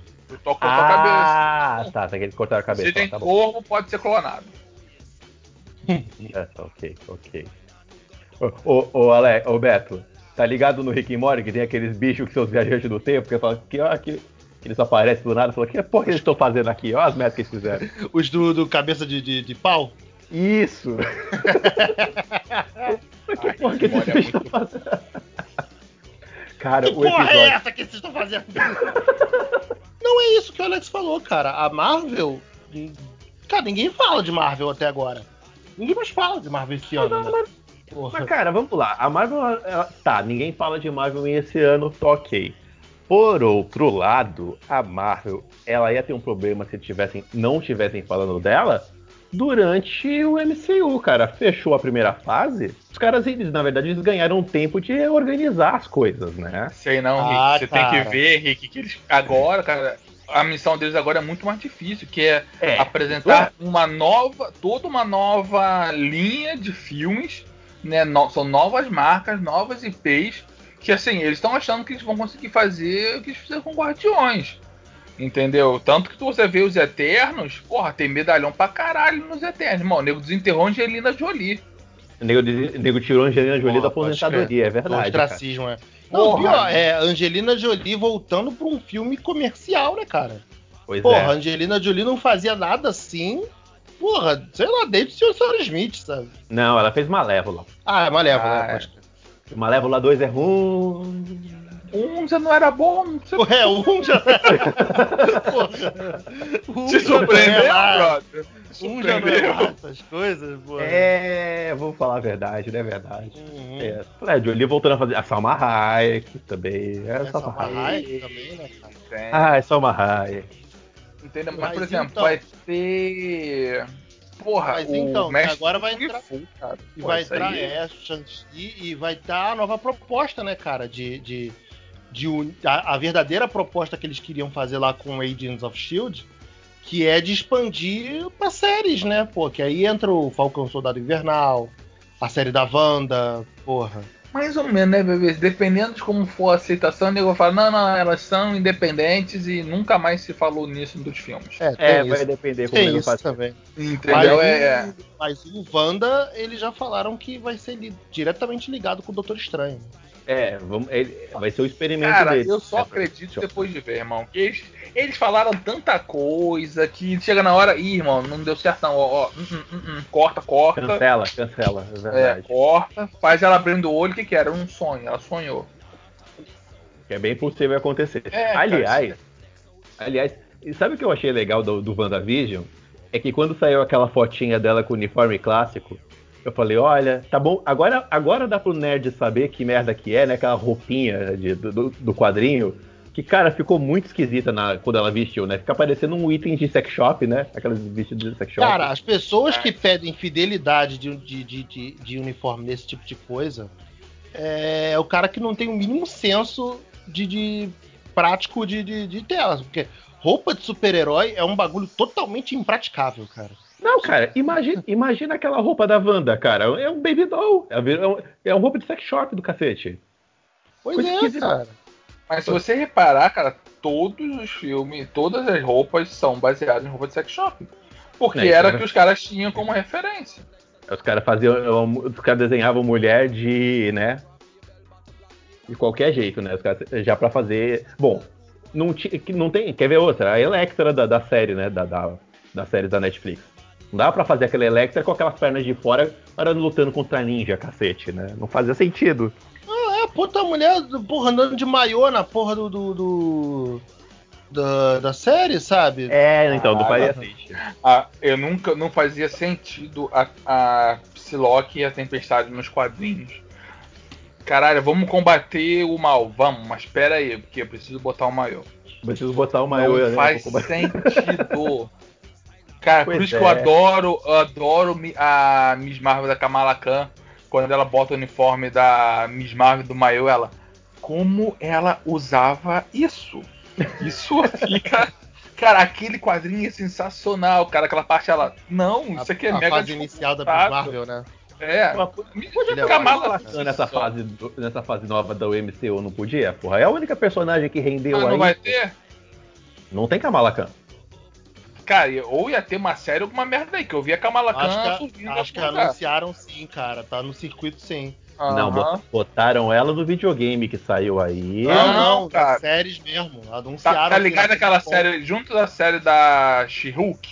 Com a cabeça.
Ah, tá, tá que eles cortaram a cabeça.
Se tem
tá bom.
corpo, pode ser clonado. [LAUGHS]
É, ok, ok. Ô, ô, ô, Ale, ô Beto, tá ligado no Rick and Morty que tem aqueles bichos que são os viajantes do tempo, que fala que, ó, que eles aparecem do nada e falam, que porra eles estão fazendo aqui? Ó as metas que eles fizeram.
Os do, do cabeça de, de, de pau?
Isso! [LAUGHS] que porra que bichos
muito-
estão fazendo? Cara,
Que
o
porra é
episódio...
essa que vocês estão fazendo? [LAUGHS] Não é isso que o Alex falou, cara. A Marvel. Cara, ninguém fala de Marvel até agora. Ninguém mais fala de Marvel esse ano, né? Porra.
Mas, cara, vamos lá. A Marvel, ela- tá, ninguém fala de Marvel esse ano, tá ok. Por outro lado, a Marvel, ela ia ter um problema se tivessem, não tivessem falando dela durante o MCU, cara. Fechou a primeira fase, os caras, eles, na verdade, eles ganharam tempo de organizar as coisas, né?
Sei não,
Ah,
Rick. Você tem
cara.
que ver, Rick, que eles. Agora, cara, a missão deles agora é muito mais difícil, que é,
É,
apresentar uma nova. toda uma nova linha de filmes, né? no- são novas marcas, novas IPs, que assim, eles estão achando que eles vão conseguir fazer o que eles fizeram com Guardiões. Entendeu? Tanto que você vê os Eternos, porra, tem medalhão pra caralho nos Eternos. Irmão, o nego desenterrou Angelina Jolie.
O nego, o nego tirou a Angelina Jolie
Porra,
da aposentadoria, é
Do
verdade. cara.
ostracismo, é. Não,
Porra.
pior, é Angelina Jolie voltando pra um filme comercial, né, cara?
Pois
Porra,
é.
Angelina Jolie não fazia nada assim. Porra, sei lá, desde o Sr. Smith, sabe?
Não, ela fez Malévola.
Ah, é Malévola,
Ah,
né?
é.
Malévola 2 é ruim.
Um já não era bom, você
É, um já. Porra. Um não é
surpreendeu, brother?
Um já não é lá essas coisas, porra.
É, vou falar a verdade, né? Verdade.
Uhum.
É, Fred, Jolie voltando a fazer. A Salma Hayek também. É, a
Essa
Salma Hayek.
Hayek também, né, cara?
Tem.
Ah, é Salma Hayek.
Entendeu? Mas,
Mas
por exemplo,
então-
vai ter. Porra,
Mas
o
então,
mestre
agora vai entrar-
Fu, cara.
E
Pô,
vai entrar,
aí-
é, Shang-Chi, e vai estar a nova proposta, né, cara? De. de, de un- a, a verdadeira proposta que eles queriam fazer lá com Agents of Shield, que é de expandir pra séries, né? Pô, que aí entra o Falcão Soldado Invernal, a série da Wanda, porra.
Mais ou menos, né, bebê? Dependendo de como for a aceitação, o nego fala, não, não, elas são independentes e nunca mais se falou nisso nos filmes.
É, tem
É, vai depender como
Tem
ele
isso
faz.
também.
Entendeu?
Mas,
É,
o- mas o Wanda, eles já falaram que vai ser li- diretamente ligado com o Doutor Estranho.
É, vamos, ele, vai ser o experimento
Cara,
dele.
eu só
É,
acredito depois de ver, irmão. Que eles, eles falaram tanta coisa que chega na hora, ih, irmão, não deu certo não. Ó, ó, hum, hum, hum, corta, corta.
Cancela, cancela, é
É,
verdade.
corta, faz ela abrindo o olho, o que, que era? Um sonho, ela sonhou.
Que é bem possível acontecer.
É, cara,
aliás, aliás, e sabe o que eu achei legal do, do WandaVision? É que quando saiu aquela fotinha dela com o uniforme clássico, eu falei, olha, tá bom, agora, agora dá pro nerd saber que merda que é, né? Aquela roupinha de- do, do quadrinho. Que, cara, ficou muito esquisita na, quando ela vestiu, né? Fica parecendo um item de sex shop, né? Aqueles vestidos de sex shop.
Cara, as pessoas que pedem fidelidade de, de, de, de, de uniforme nesse tipo de coisa é o cara que não tem o mínimo senso de, de prático de, de, de tela. Porque roupa de super-herói é um bagulho totalmente impraticável, cara.
Não, cara, imagina, imagina aquela roupa da Wanda, cara. É um baby doll. É um, é uma roupa de sex shop do cacete.
Pois
Coisa
é,
esquisita.
cara.
Mas se você reparar, cara, todos os filmes, todas as roupas são baseadas em roupa de sex shop. Porque
É, isso
era
é-
que os caras tinham como referência.
Os caras faziam. Os caras desenhavam mulher de. né? De qualquer jeito, né? Os caras já pra fazer. Bom, não, não tem. Quer ver outra? A Electra da, da série, né? Da, da, da série da Netflix. Não dá pra fazer aquela Electra com aquelas pernas de fora para lutando contra ninja, cacete, né? Não fazia sentido.
Ah, é, puta mulher, porra, andando de maiô na porra do. do, do- da, da série, sabe?
É, então, não
Ah, não.
sentido.
Ah, eu nunca não fazia sentido a, a Psylocke e a Tempestade nos quadrinhos. Caralho, vamos combater o mal, vamos, mas pera aí, porque eu preciso botar o maior.
Preciso botar uma
Não
eu, né,
faz sentido. [LAUGHS] Cara, por
Pois
isso que eu
é.
adoro, eu adoro a Miss Marvel da Kamala Khan, quando ela bota o uniforme da Miss Marvel do Maio, ela. Como ela usava isso? Isso [LAUGHS] fica. Cara, aquele quadrinho é sensacional, cara. Aquela parte ela. Não, isso aqui é
a
mega
fase inicial da Miss. Marvel, né?
É.
Uma-
é
Kamala
Kamala nessa fase, nessa fase nova da UMCU, não podia, porra. É a única personagem que rendeu
Ah,
aí.
não vai ter?
Não tem Kamala Khan.
Cara, ou ia ter uma série ou alguma merda aí, que eu vi a Kamala Khan
Acho que,
assumindo
acho que
a
anunciaram sim, cara. Tá no circuito sim.
Não,
Aham.
bot- botaram ela no videogame que saiu aí.
Não,
Não, não,
cara.
séries mesmo. Anunciaram.
Tá, tá ligado aquela série, junto da série da She-Hulk?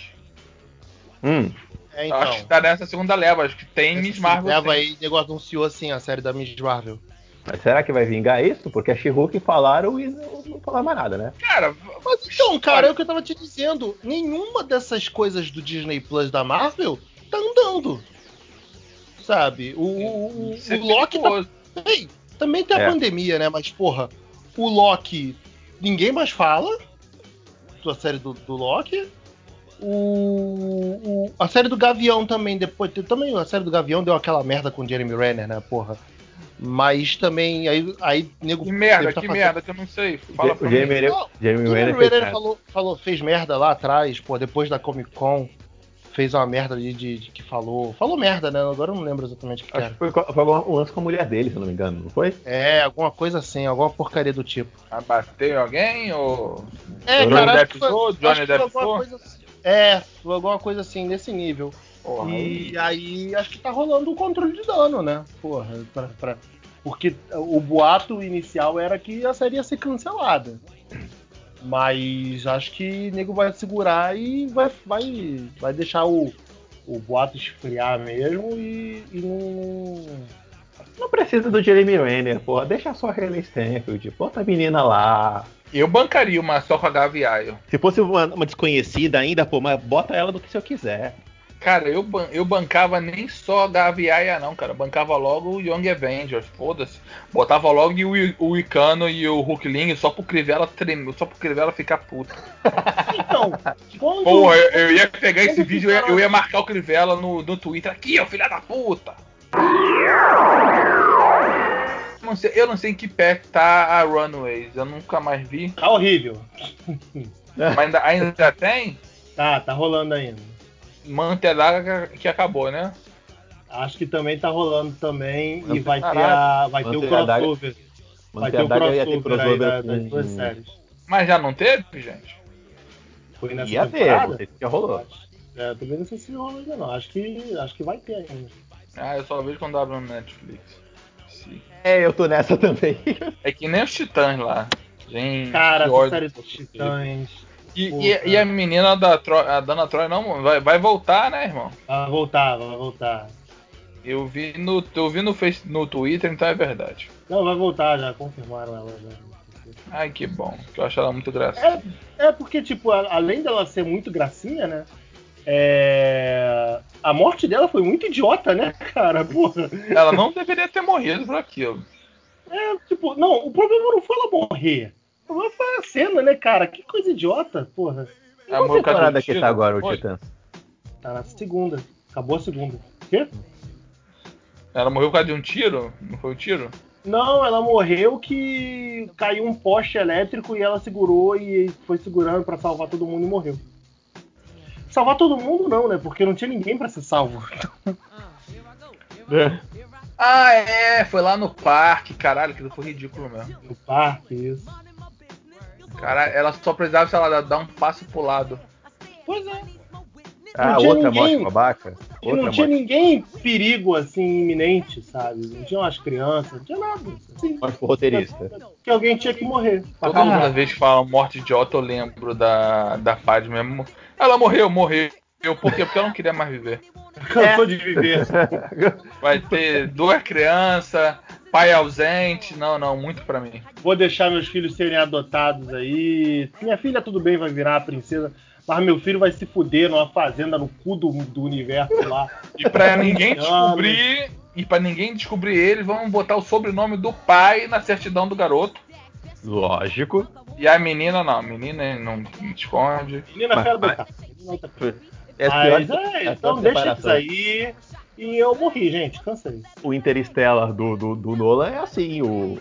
Hum,
É, então.
Acho que tá nessa segunda leva, acho que tem
Essa
Miss Marvel.
Leva
sim.
aí, o negócio anunciou assim a série da Miss Marvel.
Mas será que vai vingar isso? Porque a She-Hulk falaram e não, não falaram mais nada, né?
Cara,
Mas então, cara, é o que eu tava te dizendo. Nenhuma dessas coisas do Disney Plus da Marvel tá andando. Sabe? O, o, o, o Loki tá. Ei, também tem a
É.
pandemia, né? Mas, porra, o Loki, ninguém mais fala. Da série do, do Loki. O, o- a série do Gavião também, depois. Também a série do Gavião deu aquela merda com o Jeremy Renner, né, porra? Mas também. Aí, aí nego.
Que merda,
tá
que
fazendo-
merda, que eu não sei. Fala pra
Jamie
mim.
Não,
Jamie
o
Renner fez
falou, falou, fez merda lá atrás, pô, depois da Comic Con. Fez uma merda ali de, de que falou. Falou merda, né? Agora eu não lembro exatamente o que, que
Acho
era.
que foi, foi algum lance com a mulher dele, se eu não me engano, não foi?
É, alguma coisa assim, alguma porcaria do tipo.
Bateu em alguém ou.
É,
Johnny
cara, acho
Depp
que foi-
Johnny
que foi
Depp
alguma coisa assim. É, foi alguma coisa assim, nesse nível.
Porra,
E aí acho que tá rolando o controle de dano, né? Porra, pra, pra- porque o boato inicial era que a série ia ser cancelada. Mas acho que o nego vai segurar e vai, vai, vai deixar o, o boato esfriar mesmo e, e não.
Não precisa do Jeremy Renner, porra. Deixa só a Hailey Stenfield. Bota a menina lá.
Eu bancaria uma só com a Gaviaio.
Se fosse uma, uma desconhecida ainda, pô, mas bota ela do que se eu quiser.
Cara, eu, eu bancava nem só a Gaviaia, não, cara. Bancava logo o Young Avengers, foda-se. Botava logo o, o Icano e o Hulkling só pro Crivella tremer, só pro Crivella ficar puto.
Então, quando.
Pô, eu, eu ia pegar esse vídeo, eu ia, eu ia marcar o Crivella no, no Twitter. Aqui, ó, filha da puta! Não sei, eu não sei em que pé tá a Runaways, eu nunca mais vi.
Tá horrível.
Mas ainda, ainda tem?
Tá, tá rolando ainda.
Manteiga que acabou, né?
Acho que também tá rolando também e vai ter, a, vai ter o crossover. Vai ter o
ter
crossover, aí da-
crossover
das duas séries.
Mas já não teve, gente?
Foi nessa
Ia ter,
temporada?
se já rolou.
É, também não sei se rola ainda não. Acho que, acho que vai ter ainda.
Ah, eu só vejo quando abre no Netflix. esqueci.
É, eu tô nessa [LAUGHS] também.
É que nem os Titãs lá. Gente,
Cara, essa série dos. Titãs.
E, e, e a menina da Troy, a Dana Troy não vai, vai voltar, né, irmão?
Vai voltar, vai voltar.
Eu vi no, eu vi no, face, no Twitter, então é verdade.
Não, vai voltar, já confirmaram ela. Já.
Ai, que bom, que eu acho ela muito graça.
É, é porque, tipo, a- além dela ser muito gracinha, né? É... A morte dela foi muito idiota, né, [LAUGHS] cara? Porra.
Ela não deveria ter morrido por aquilo.
É, tipo, não, o problema não foi ela morrer. O problema foi a cena, né, cara? Que coisa idiota, porra.
Ela
Qual
morreu por causa
temporada que
tiro?
tá agora o? Titãs?
Tá na segunda. Acabou a segunda. Quê?
Ela morreu por causa de um tiro? Não foi o tiro?
Não, ela morreu que caiu um poste elétrico e ela segurou e foi segurando pra salvar todo mundo e morreu. Salvar todo mundo não, né? Porque não tinha ninguém pra ser salvo.
Ah, é, foi lá no parque, caralho, que foi ridículo mesmo.
No parque, isso.
Cara, ela só precisava, sei lá, dar um passo pro lado.
Pois é.
Ah,
Não tinha
outra
ninguém.
morte babaca?
E
Outra
não tinha
morte.
ninguém perigo assim iminente, sabe? Não tinha umas crianças, não tinha nada. Assim,
Morte pro roteirista.
que alguém tinha que morrer.
Toda vez que fala morte idiota, eu lembro da, da Pad mesmo. Ela morreu, morreu. Por quê? Porque eu não queria mais viver.
Cansou de viver. [LAUGHS]
Vai ter duas crianças, pai ausente. Não, não, muito pra mim.
Vou deixar meus filhos serem adotados aí. Minha filha, tudo bem, vai virar a princesa. Mas meu filho vai se fuder numa fazenda no cu do, do universo lá.
E pra ninguém descobrir. E pra ninguém descobrir ele, vamos botar o sobrenome do pai na certidão do garoto.
Lógico.
E a menina não, a menina não esconde.
Menina,
Mas-
quero
mas-
botar.
É
Mas,
pior-
é,
é
então deixa isso aí. E eu morri, gente. Cansei.
O Interstellar do, do, do Nolan é assim, o,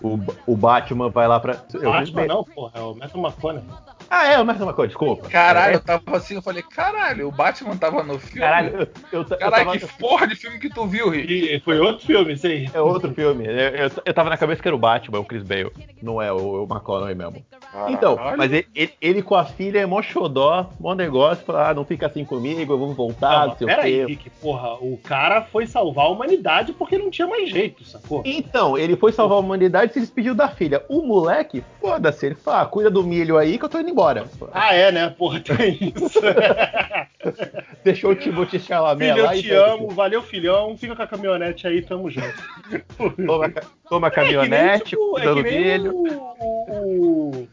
o, o Batman vai lá pra. eu
Batman não, porra. É o Matthew McConaughey.
Ah, é, mais uma coisa, desculpa.
Caralho,
É,
eu tava assim, eu falei, caralho, o Batman tava no filme.
Caralho, eu, eu, eu
Caralho,
tava-
que porra de filme que tu viu, Rick?
E foi outro filme, aí.
É outro filme. Eu, eu, eu tava na cabeça que era o Batman, o Chris Bale. Não é o, o McConaughey mesmo. Então,
Caralho.
mas ele, ele, ele com a filha é mó xodó, mó negócio, fala, ah, não fica assim comigo, eu vou voltar, não sei o
pera aí,
quê.
Rick, porra. O cara foi salvar a humanidade porque não tinha mais jeito, sacou?
Então, ele foi salvar a humanidade e se despediu da filha. O moleque, foda-se, ele fala, ah, cuida do milho aí que eu tô indo embora.
Ah, é, né? Porra, tem isso.
Deixou o Timothy Chalamet
Filho,
lá
eu
e
te amo. Valeu, filhão. Fica com a caminhonete aí, tamo junto.
Toma, toma
É que nem,
caminhonete,
tipo, é que nem
milho.
o, o,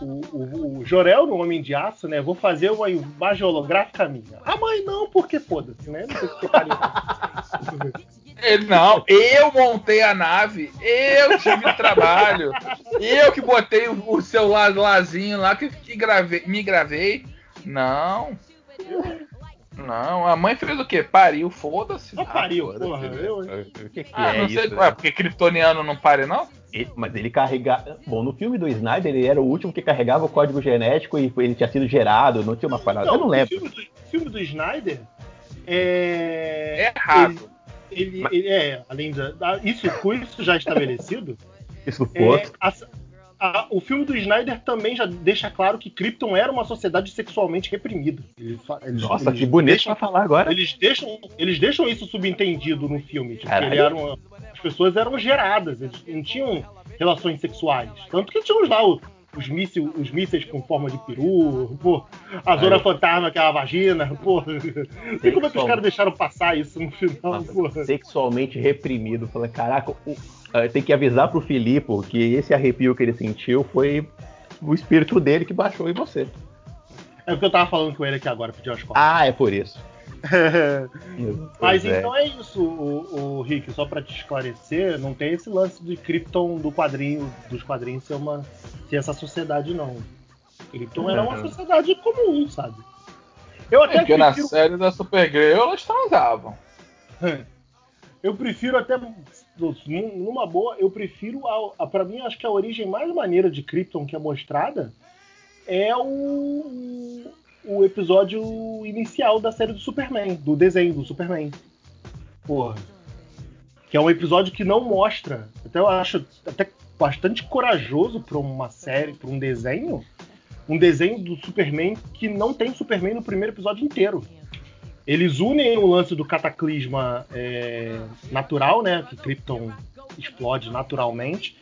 o, o, o Jorel no Homem de Aço, né? Vou fazer uma imagem holográfica minha. A mãe não, porque foda-se, né? Não sei se [LAUGHS]
não, eu montei a nave, eu tive trabalho, eu que botei o, o celular lázinho lá, que, que gravei, me gravei. Não. Não, a mãe fez o quê? Pariu, foda-se.
Só pariu,
Foda-se,
porra. Eu, hein?
O que, que
Ah,
é
não
isso?
sei,
né?
ué, porque kryptoniano não pare, não?
Ele- mas ele carrega. Bom, no filme do Snyder, ele era o último que carregava o código genético e ele tinha sido gerado, não tinha uma parada. eu não
o
lembro.
filme do, filme do Snyder é.
É errado.
Ele,
Mas-
ele é, além da. da- Isso, com isso já estabelecido,
Isso do
é, a- a- o filme do Snyder também já deixa claro que Krypton era uma sociedade sexualmente reprimida. Ele eles-
Nossa,
eles
que bonito
deixam-
pra falar agora.
Eles deixam, eles deixam isso subentendido no filme. Tipo, que
Caralho.
ele era uma- as pessoas eram geradas, eles não tinham relações sexuais. Tanto que tinham lá o- os, míssil, os mísseis com forma de peru, pô, a Zona
Aí.
Fantasma, que é a vagina, pô. Sei [LAUGHS] como é que os caras deixaram passar isso no final,
Nossa,
pô.
sexualmente reprimido. Falei, caraca, ah, tem que avisar pro Filipe que esse arrepio que ele sentiu foi o espírito dele que baixou em você.
É o que eu tava falando com ele aqui agora, pediu as costas.
Ah, é por isso. [LAUGHS]
Mas
é.
então é isso, o, o Rick, só pra te esclarecer, não tem esse lance de Krypton do quadrinho, dos quadrinhos ser uma ser essa sociedade não. Krypton era uma
Uhum.
sociedade comum, sabe? Eu até
É porque na
prefiro,
série da Supergirl elas transavam. [LAUGHS]
eu prefiro até num- numa boa, eu prefiro a, a para mim acho que a origem mais maneira de Krypton que é mostrada é o o episódio inicial da série do Superman, do desenho do Superman. Porra. Que é um episódio que não mostra. Até eu acho até bastante corajoso para uma série, para um desenho. Um desenho do Superman que não tem Superman no primeiro episódio inteiro. eles unem o lance do cataclisma é, natural, né? Que Krypton explode naturalmente,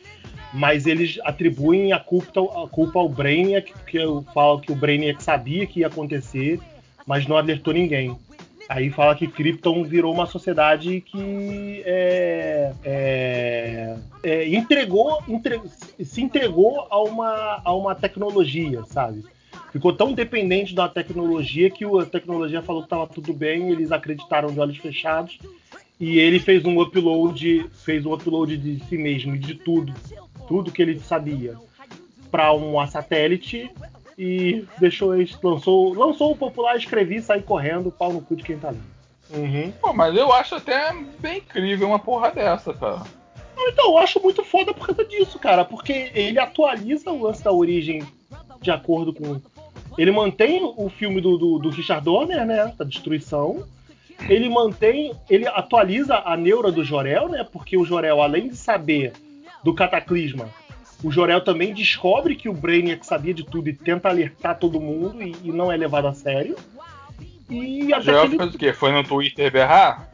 mas eles atribuem a culpa, a culpa ao Brainiac, porque eu falo que o Brainiac sabia que ia acontecer, mas não alertou ninguém. Aí fala que Krypton virou uma sociedade que é, é, é, entregou, entre, se entregou a uma, a uma tecnologia, sabe? Ficou tão dependente da tecnologia que a tecnologia falou que estava tudo bem, eles acreditaram de olhos fechados e ele fez um upload, fez um upload de si mesmo de tudo, tudo que ele sabia para um satélite e deixou lançou, lançou o popular, escrevi, saí correndo, pau no cu de quem tá ali.
Uhum. Pô, mas eu acho até bem incrível uma porra dessa, cara.
Então, eu acho muito foda por causa disso, cara, porque ele atualiza o lance da origem de acordo com. Ele mantém o filme do, do, do Richard Donner, né? Da destruição. Ele mantém. Ele atualiza a neura do Jorel, né? Porque o Jorel, além de saber do cataclisma, o Jorel também descobre que o Brainiac sabia de tudo e tenta alertar todo mundo e, e não é levado a sério.
E o Jorel ele... fez o quê? Foi no Twitter berrar?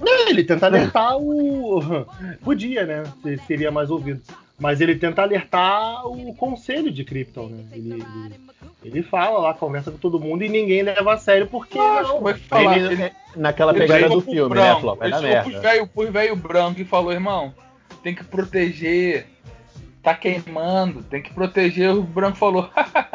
Não, ele tenta alertar o. [LAUGHS] Podia, né? Seria mais ouvido. Mas ele tenta alertar o conselho de Krypton, né? Ele, ele, ele, fala lá, conversa com todo mundo e ninguém leva a sério porque.
Não, como é que falar? Ele,
ele, naquela pegada do filme,
né,
branco, né, Flop? Ele
chegou pro velho branco e falou, irmão, tem que proteger tá queimando, tem que proteger. O branco falou: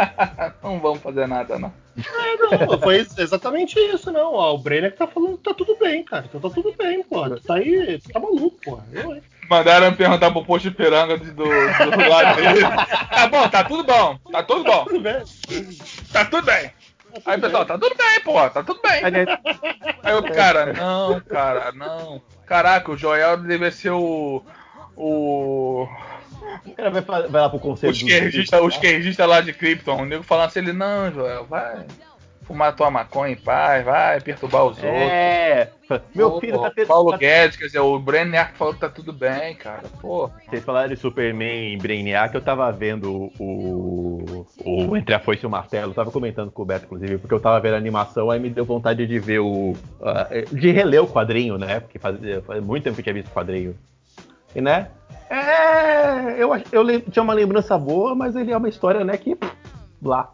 [LAUGHS] não vamos fazer nada, não.
É, não, foi exatamente isso, não. Ó, o Brenner que tá falando que tá tudo bem, cara. Então tá tudo bem, pô. Tu tá aí, tu tá maluco, pô. Eu,
Mandaram perguntar pro posto de piranga do, do, do lado [LAUGHS] dele. Tá bom, tá tudo bom. Tá tudo bom. Tá tudo bem. Tá tudo bem. Aí, pessoal, tá tudo bem, pô, tá tudo bem. Aí o cara, não, cara, não. Caraca, o Joel deve ser o. O.
O cara vai, vai lá pro conselho.
Os esquerdistas os esquerdista lá de Krypton, o nego falando assim, ele, não, Joel, vai fumar tua maconha em paz, vai perturbar os
é, outros. Meu Pô, filho tá
tendo. Paulo tá... Guedes, quer dizer, o Brainiac falou que tá tudo bem, cara. Pô.
Vocês falaram de Superman e Brainiac, eu tava vendo o. o Entre a Foice e o Martelo, eu tava comentando com o Beto, inclusive, porque eu tava vendo a animação, aí me deu vontade de ver o. Uh, de reler o quadrinho, né? Porque fazia, faz muito tempo que eu tinha visto o quadrinho. E né? É, eu, eu tinha uma lembrança boa, mas ele é uma história, né, que. Lá.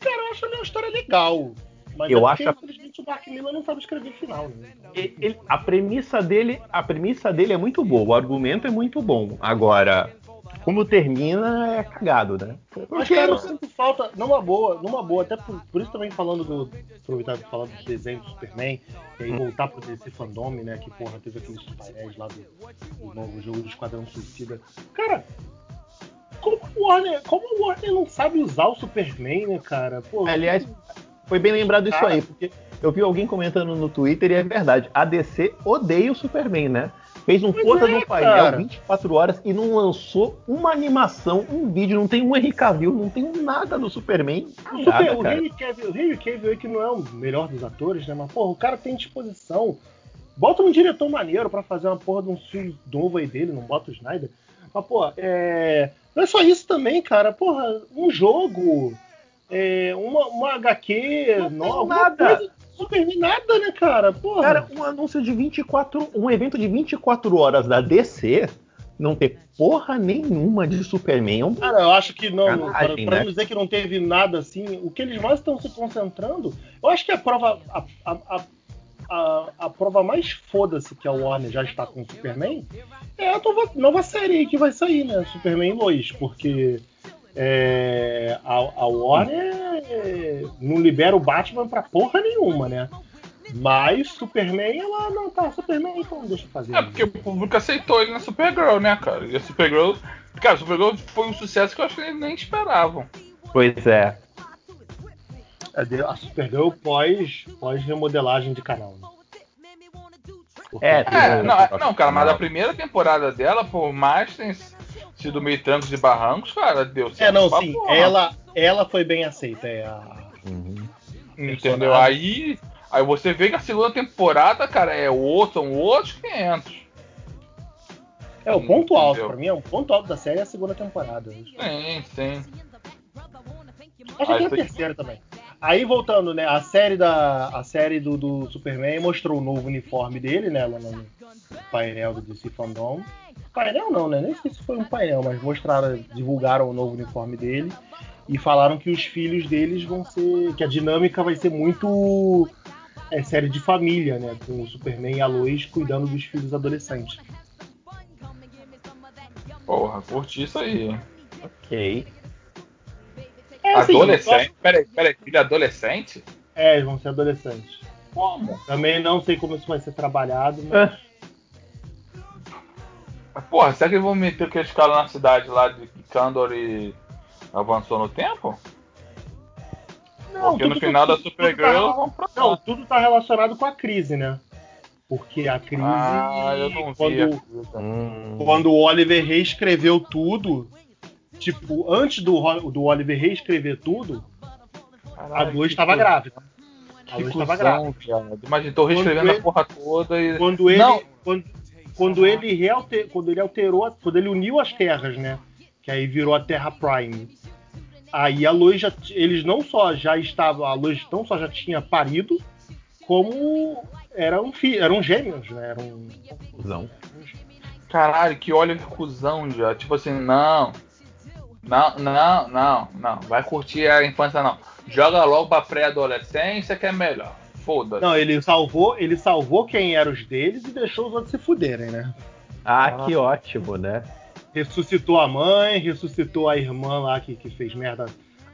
Cara, eu acho ele uma história legal. Mas
eu é acho.
Infelizmente o Mark Miller não sabe escrever final, né?
Ele, a premissa dele, a premissa dele é muito boa, o argumento é muito bom. Agora, como termina é cagado, né?
Porque Mas, cara, eu sinto falta, numa boa, numa boa, até por, por isso também falando do. Aproveitar de falar dos desenhos do Superman, e aí voltar pro DC Fandom, né? Que porra, teve aqueles tubarés lá do, do novo jogo do Esquadrão Suicida. Cara, como o Warner, como o Warner não sabe usar o Superman, né, cara?
Porra, Aliás, foi bem lembrado isso aí, porque eu vi alguém comentando no Twitter e é verdade. A DC odeia o Superman, né? Fez um puta é, do painel cara. 24 horas e não lançou uma animação, um vídeo, não tem um Henry Cavill, não tem nada do Superman.
O, Super, o, Henry Cavill, o Henry Cavill que não é o melhor dos atores, né? Mas, porra, o cara tem disposição. Bota um diretor maneiro para fazer uma porra de um filme novo aí dele, não bota o Snyder. Mas, porra, é... não é só isso também, cara. Porra, um jogo, é... uma, uma HQ
não nova, nada. Coisa
Superman nada, né, cara? Porra.
Cara, um anúncio de 24. Um evento de 24 horas da DC não ter porra nenhuma de Superman. É
cara, eu acho que não. Canagem, pra, pra né? dizer que não teve nada assim, o que eles mais estão se concentrando, eu acho que a prova. A, a, a, a prova mais foda-se que a Warner já está com o Superman é a nova, nova série que vai sair, né? Superman Lois, porque é, a, a Warner não libera o Batman pra porra nenhuma, né? Mas Superman, ela não tá. Superman, então deixa eu fazer.
É, porque o público aceitou ele na Supergirl, né, cara? E a Supergirl. Cara, a Supergirl foi um sucesso que eu acho que eles nem esperavam.
Pois é.
é a Supergirl pós, pós remodelagem de canal. Né?
É, é não, não, cara, mas a primeira temporada dela, por mais tem sido meio trancos e barrancos, cara, deu
certo. É, não, sim. Ela, ela foi bem aceita, é a.
Uhum. Entendeu? Aí, aí você vê que a segunda temporada, cara, é outro, são outros 500.
É o ponto Entendeu? alto, pra mim é o ponto alto da série é a segunda temporada.
Sim, sim.
Acho que é a terceira também. Aí voltando, né? A série da a série do, do Superman mostrou o novo uniforme dele, né? Lá no painel do DC Fandom. Painel não, né? Nem sei se foi um painel, mas mostraram, divulgaram o novo uniforme dele e falaram que os filhos deles vão ser, que a dinâmica vai ser muito é, série de família, né? Com o Superman e a Lois cuidando dos filhos adolescentes.
Porra, curti isso aí.
Ok.
É, assim,
adolescente? Peraí, peraí, filho adolescente?
É, eles vão ser adolescentes.
Como?
Também não sei como isso vai ser trabalhado, mas. [LAUGHS]
Porra, será que eles vão meter aqueles caras na cidade lá de Kandor e avançou no tempo?
Não,
Porque no final da
tudo-
Supergirl
tá-
vão pra
Não,
lá.
tudo tá relacionado com a crise, né? Porque a crise.
Ah, eu não vi.
quando,
a coisa.
Hum,
quando o Oliver reescreveu tudo, tipo, antes do, do Oliver reescrever tudo, a
Caralho,
Lois
que
estava
coisa-
grávida. A
Que
Lois estava grávida.
Imagina, tô reescrevendo
Quando
a
ele-
porra toda e.
Quando ele,
Não.
quando, quando ele realte- quando ele alterou, quando ele uniu as terras, né? Que aí virou a Terra Prime. Aí a Lois já, eles não só já estavam, a Lois não só já tinha parido, como eram eram gêmeos, né? Eram
cuzão.
Caralho, que olha cuzão já. Tipo assim, não. Não, não, não, não. Vai curtir a infância, não. Joga logo pra pré-adolescência que é melhor. Foda-se.
Não, ele salvou, ele salvou quem eram os deles e deixou os outros se fuderem, né?
Ah, que ótimo, né?
Ressuscitou a mãe, ressuscitou a irmã lá que, que fez merda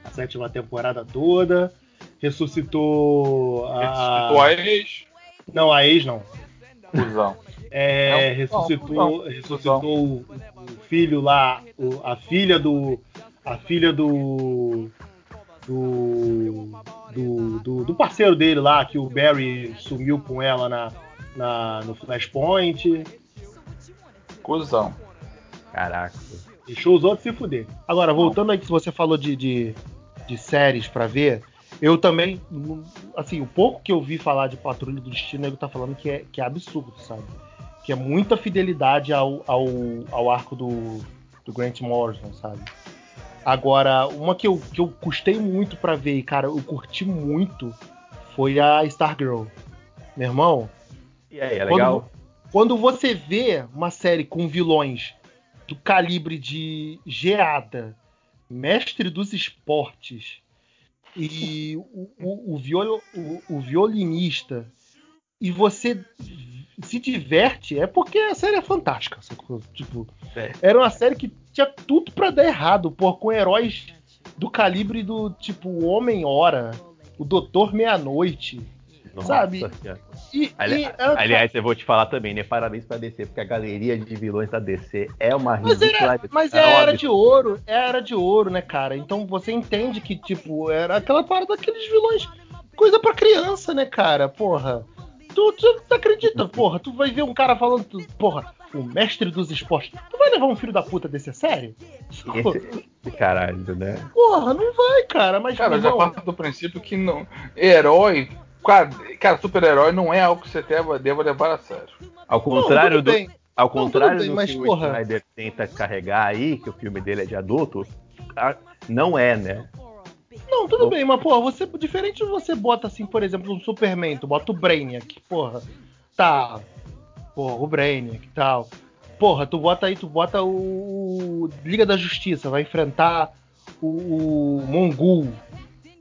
a sétima temporada toda. Ressuscitou a.
Ressuscitou a ex,
Não, a ex não.
cuzão.
É,
Não, não,
ressuscitou,
não.
ressuscitou o, o filho lá, o- a filha do. A filha do. Do, do, do. do parceiro dele lá, que o Barry sumiu com ela na, na, no Flashpoint.
Cuzão.
Caraca.
Deixou os outros se fuder. Agora, voltando aí que você falou de, de, de séries pra ver, eu também, assim, o pouco que eu vi falar de Patrulha do Destino, ele tá falando que é, que é absurdo, sabe? Que é muita fidelidade ao, ao, ao arco do, do Grant Morrison, sabe? Agora, uma que eu, que eu custei muito pra ver e, cara, eu curti muito foi a Stargirl. Meu irmão,
E aí, é legal?
quando você vê uma série com vilões do calibre de Geada, Mestre dos Esportes e o, o, o, viol- o- o violinista, e você se diverte, é porque a série é fantástica. Tipo,
É.
era uma série que tinha tudo pra dar errado, pô, com heróis do calibre do tipo o Homem-Hora, o Doutor Meia-Noite.
Nossa
sabe? E,
Ali-
e
Aliás, eu vou te falar também, né? Parabéns pra DC, porque a galeria de vilões da DC é uma
Mas, era,
ridícula.
mas é
é
era de ouro, é a era de ouro, né, cara? Então você entende que, tipo, era aquela parada daqueles vilões, coisa pra criança, né, cara? Porra. Tu, tu, tu acredita, porra? Tu vai ver um cara falando, porra, o mestre dos esportes. Tu vai levar um filho da puta desse a sério?
Esse, esse caralho, né?
Porra, não vai, cara. Mas,
Cara, eu já parto do princípio que não. Herói. Cara, super-herói não é algo que você deva, deva levar a sério.
Ao
não,
contrário
tudo
do. Ao
Não,
contrário
bem,
do que o
porra.
Snyder tenta carregar aí, que o filme dele é de adulto, não é, né?
Não, tudo bem, mas, porra, você, diferente de você bota, assim, por exemplo, um Superman, tu bota o Brainiac, porra, tá, porra, o Brainiac e tal. Porra, tu bota aí, tu bota o Liga da Justiça, vai enfrentar o, o Mongul,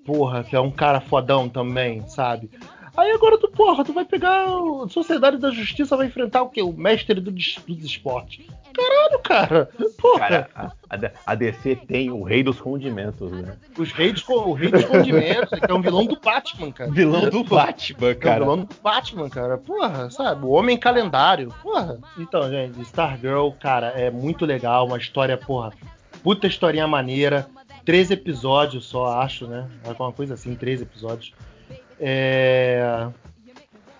porra, que é um cara fodão também, sabe? Aí agora tu, porra, tu vai pegar a Sociedade da Justiça, vai enfrentar o quê? O mestre do, dos esportes. Caralho, cara, porra.
Cara, a, a- DC tem o rei dos condimentos, né?
Os reis, o rei dos condimentos, que é um vilão do Batman, cara.
Vilão do Batman,
É o vilão do Batman, cara. Porra, sabe? O Homem Calendário. Porra. Então, gente, Stargirl, cara, é muito legal. Uma história, porra, puta historinha maneira. Três episódios só, acho, né? Alguma coisa assim, três episódios. É.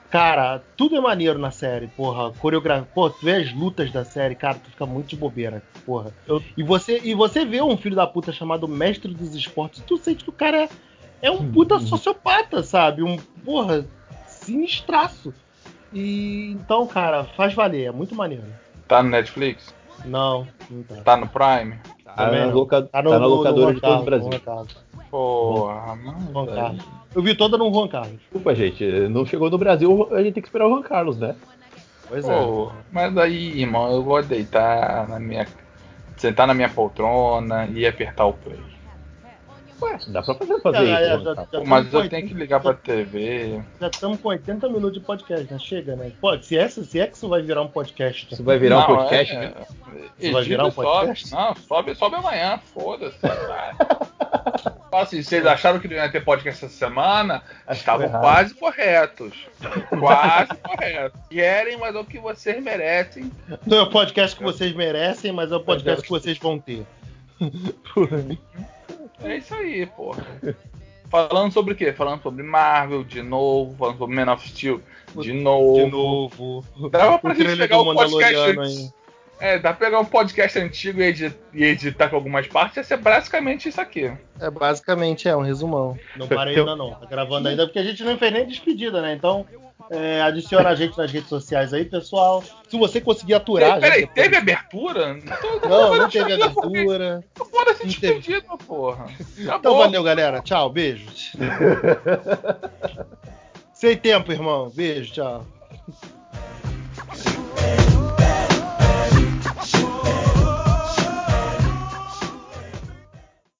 Cara, tudo é maneiro na série, porra. Coreografia. Pô, tu vê as lutas da série, cara, tu fica muito de bobeira, porra. E você, e você vê um filho da puta chamado Mestre dos Esportes, tu sente que o cara é, é um puta sociopata, sabe? Um, porra, sinistraço. E então, cara, faz valer, é muito maneiro.
Tá no Netflix?
Não, não tá.
Tá no Prime?
Tá na, loca-
Tá no,
tá na
no- no
locadora de todo o
no
Brasil.
Porra, mano.
Eu vi toda no Juan Carlos.
Desculpa, gente. Não chegou no Brasil, a gente tem que esperar o Juan Carlos, né?
Pois é.
Pô, mas aí, irmão, eu vou deitar na minha. sentar na minha poltrona e apertar o play.
Ué, dá pra fazer, fazer
Ah,
isso.
é, já- já
Pô, mas eu tenho
80
que ligar pra TV.
Já estamos com 80 minutos de podcast, né? Chega, né? Pô, se, é, se é que isso vai virar um podcast. né?
Isso vai virar um
Não,
podcast,
é-
né?
Isso vai virar um podcast?
Sobe. Não, sobe, sobe amanhã, foda-se. [LAUGHS] Fala assim, vocês acharam que não ia ter podcast essa semana? Estavam
errado.
quase corretos. [LAUGHS] Quase corretos. Querem, mas é o que vocês merecem.
Não é o podcast que vocês merecem, mas é o podcast que vocês vão ter. [LAUGHS]
É isso aí, porra. Falando sobre o quê? Falando sobre Marvel de novo, falando sobre Man of Steel de novo.
De novo.
Dava pra
O
gente pegar o podcast.
Aí.
É, dá pra pegar um podcast antigo e edi- e editar com algumas partes, ia ser basicamente isso aqui.
É basicamente é um resumão. Não parei ainda não. Tá gravando ainda porque a gente não fez nem despedida, né? Então é, adiciona a gente nas redes sociais aí, pessoal. Se você conseguir aturar.
Peraí,
gente,
teve abertura? Então,
Não, não teve abertura.
Foda-se
Não teve.
despedida, porra.
Então
Acabou.
valeu, galera. Tchau, beijo. [LAUGHS] Sem tempo, irmão. Beijo, tchau.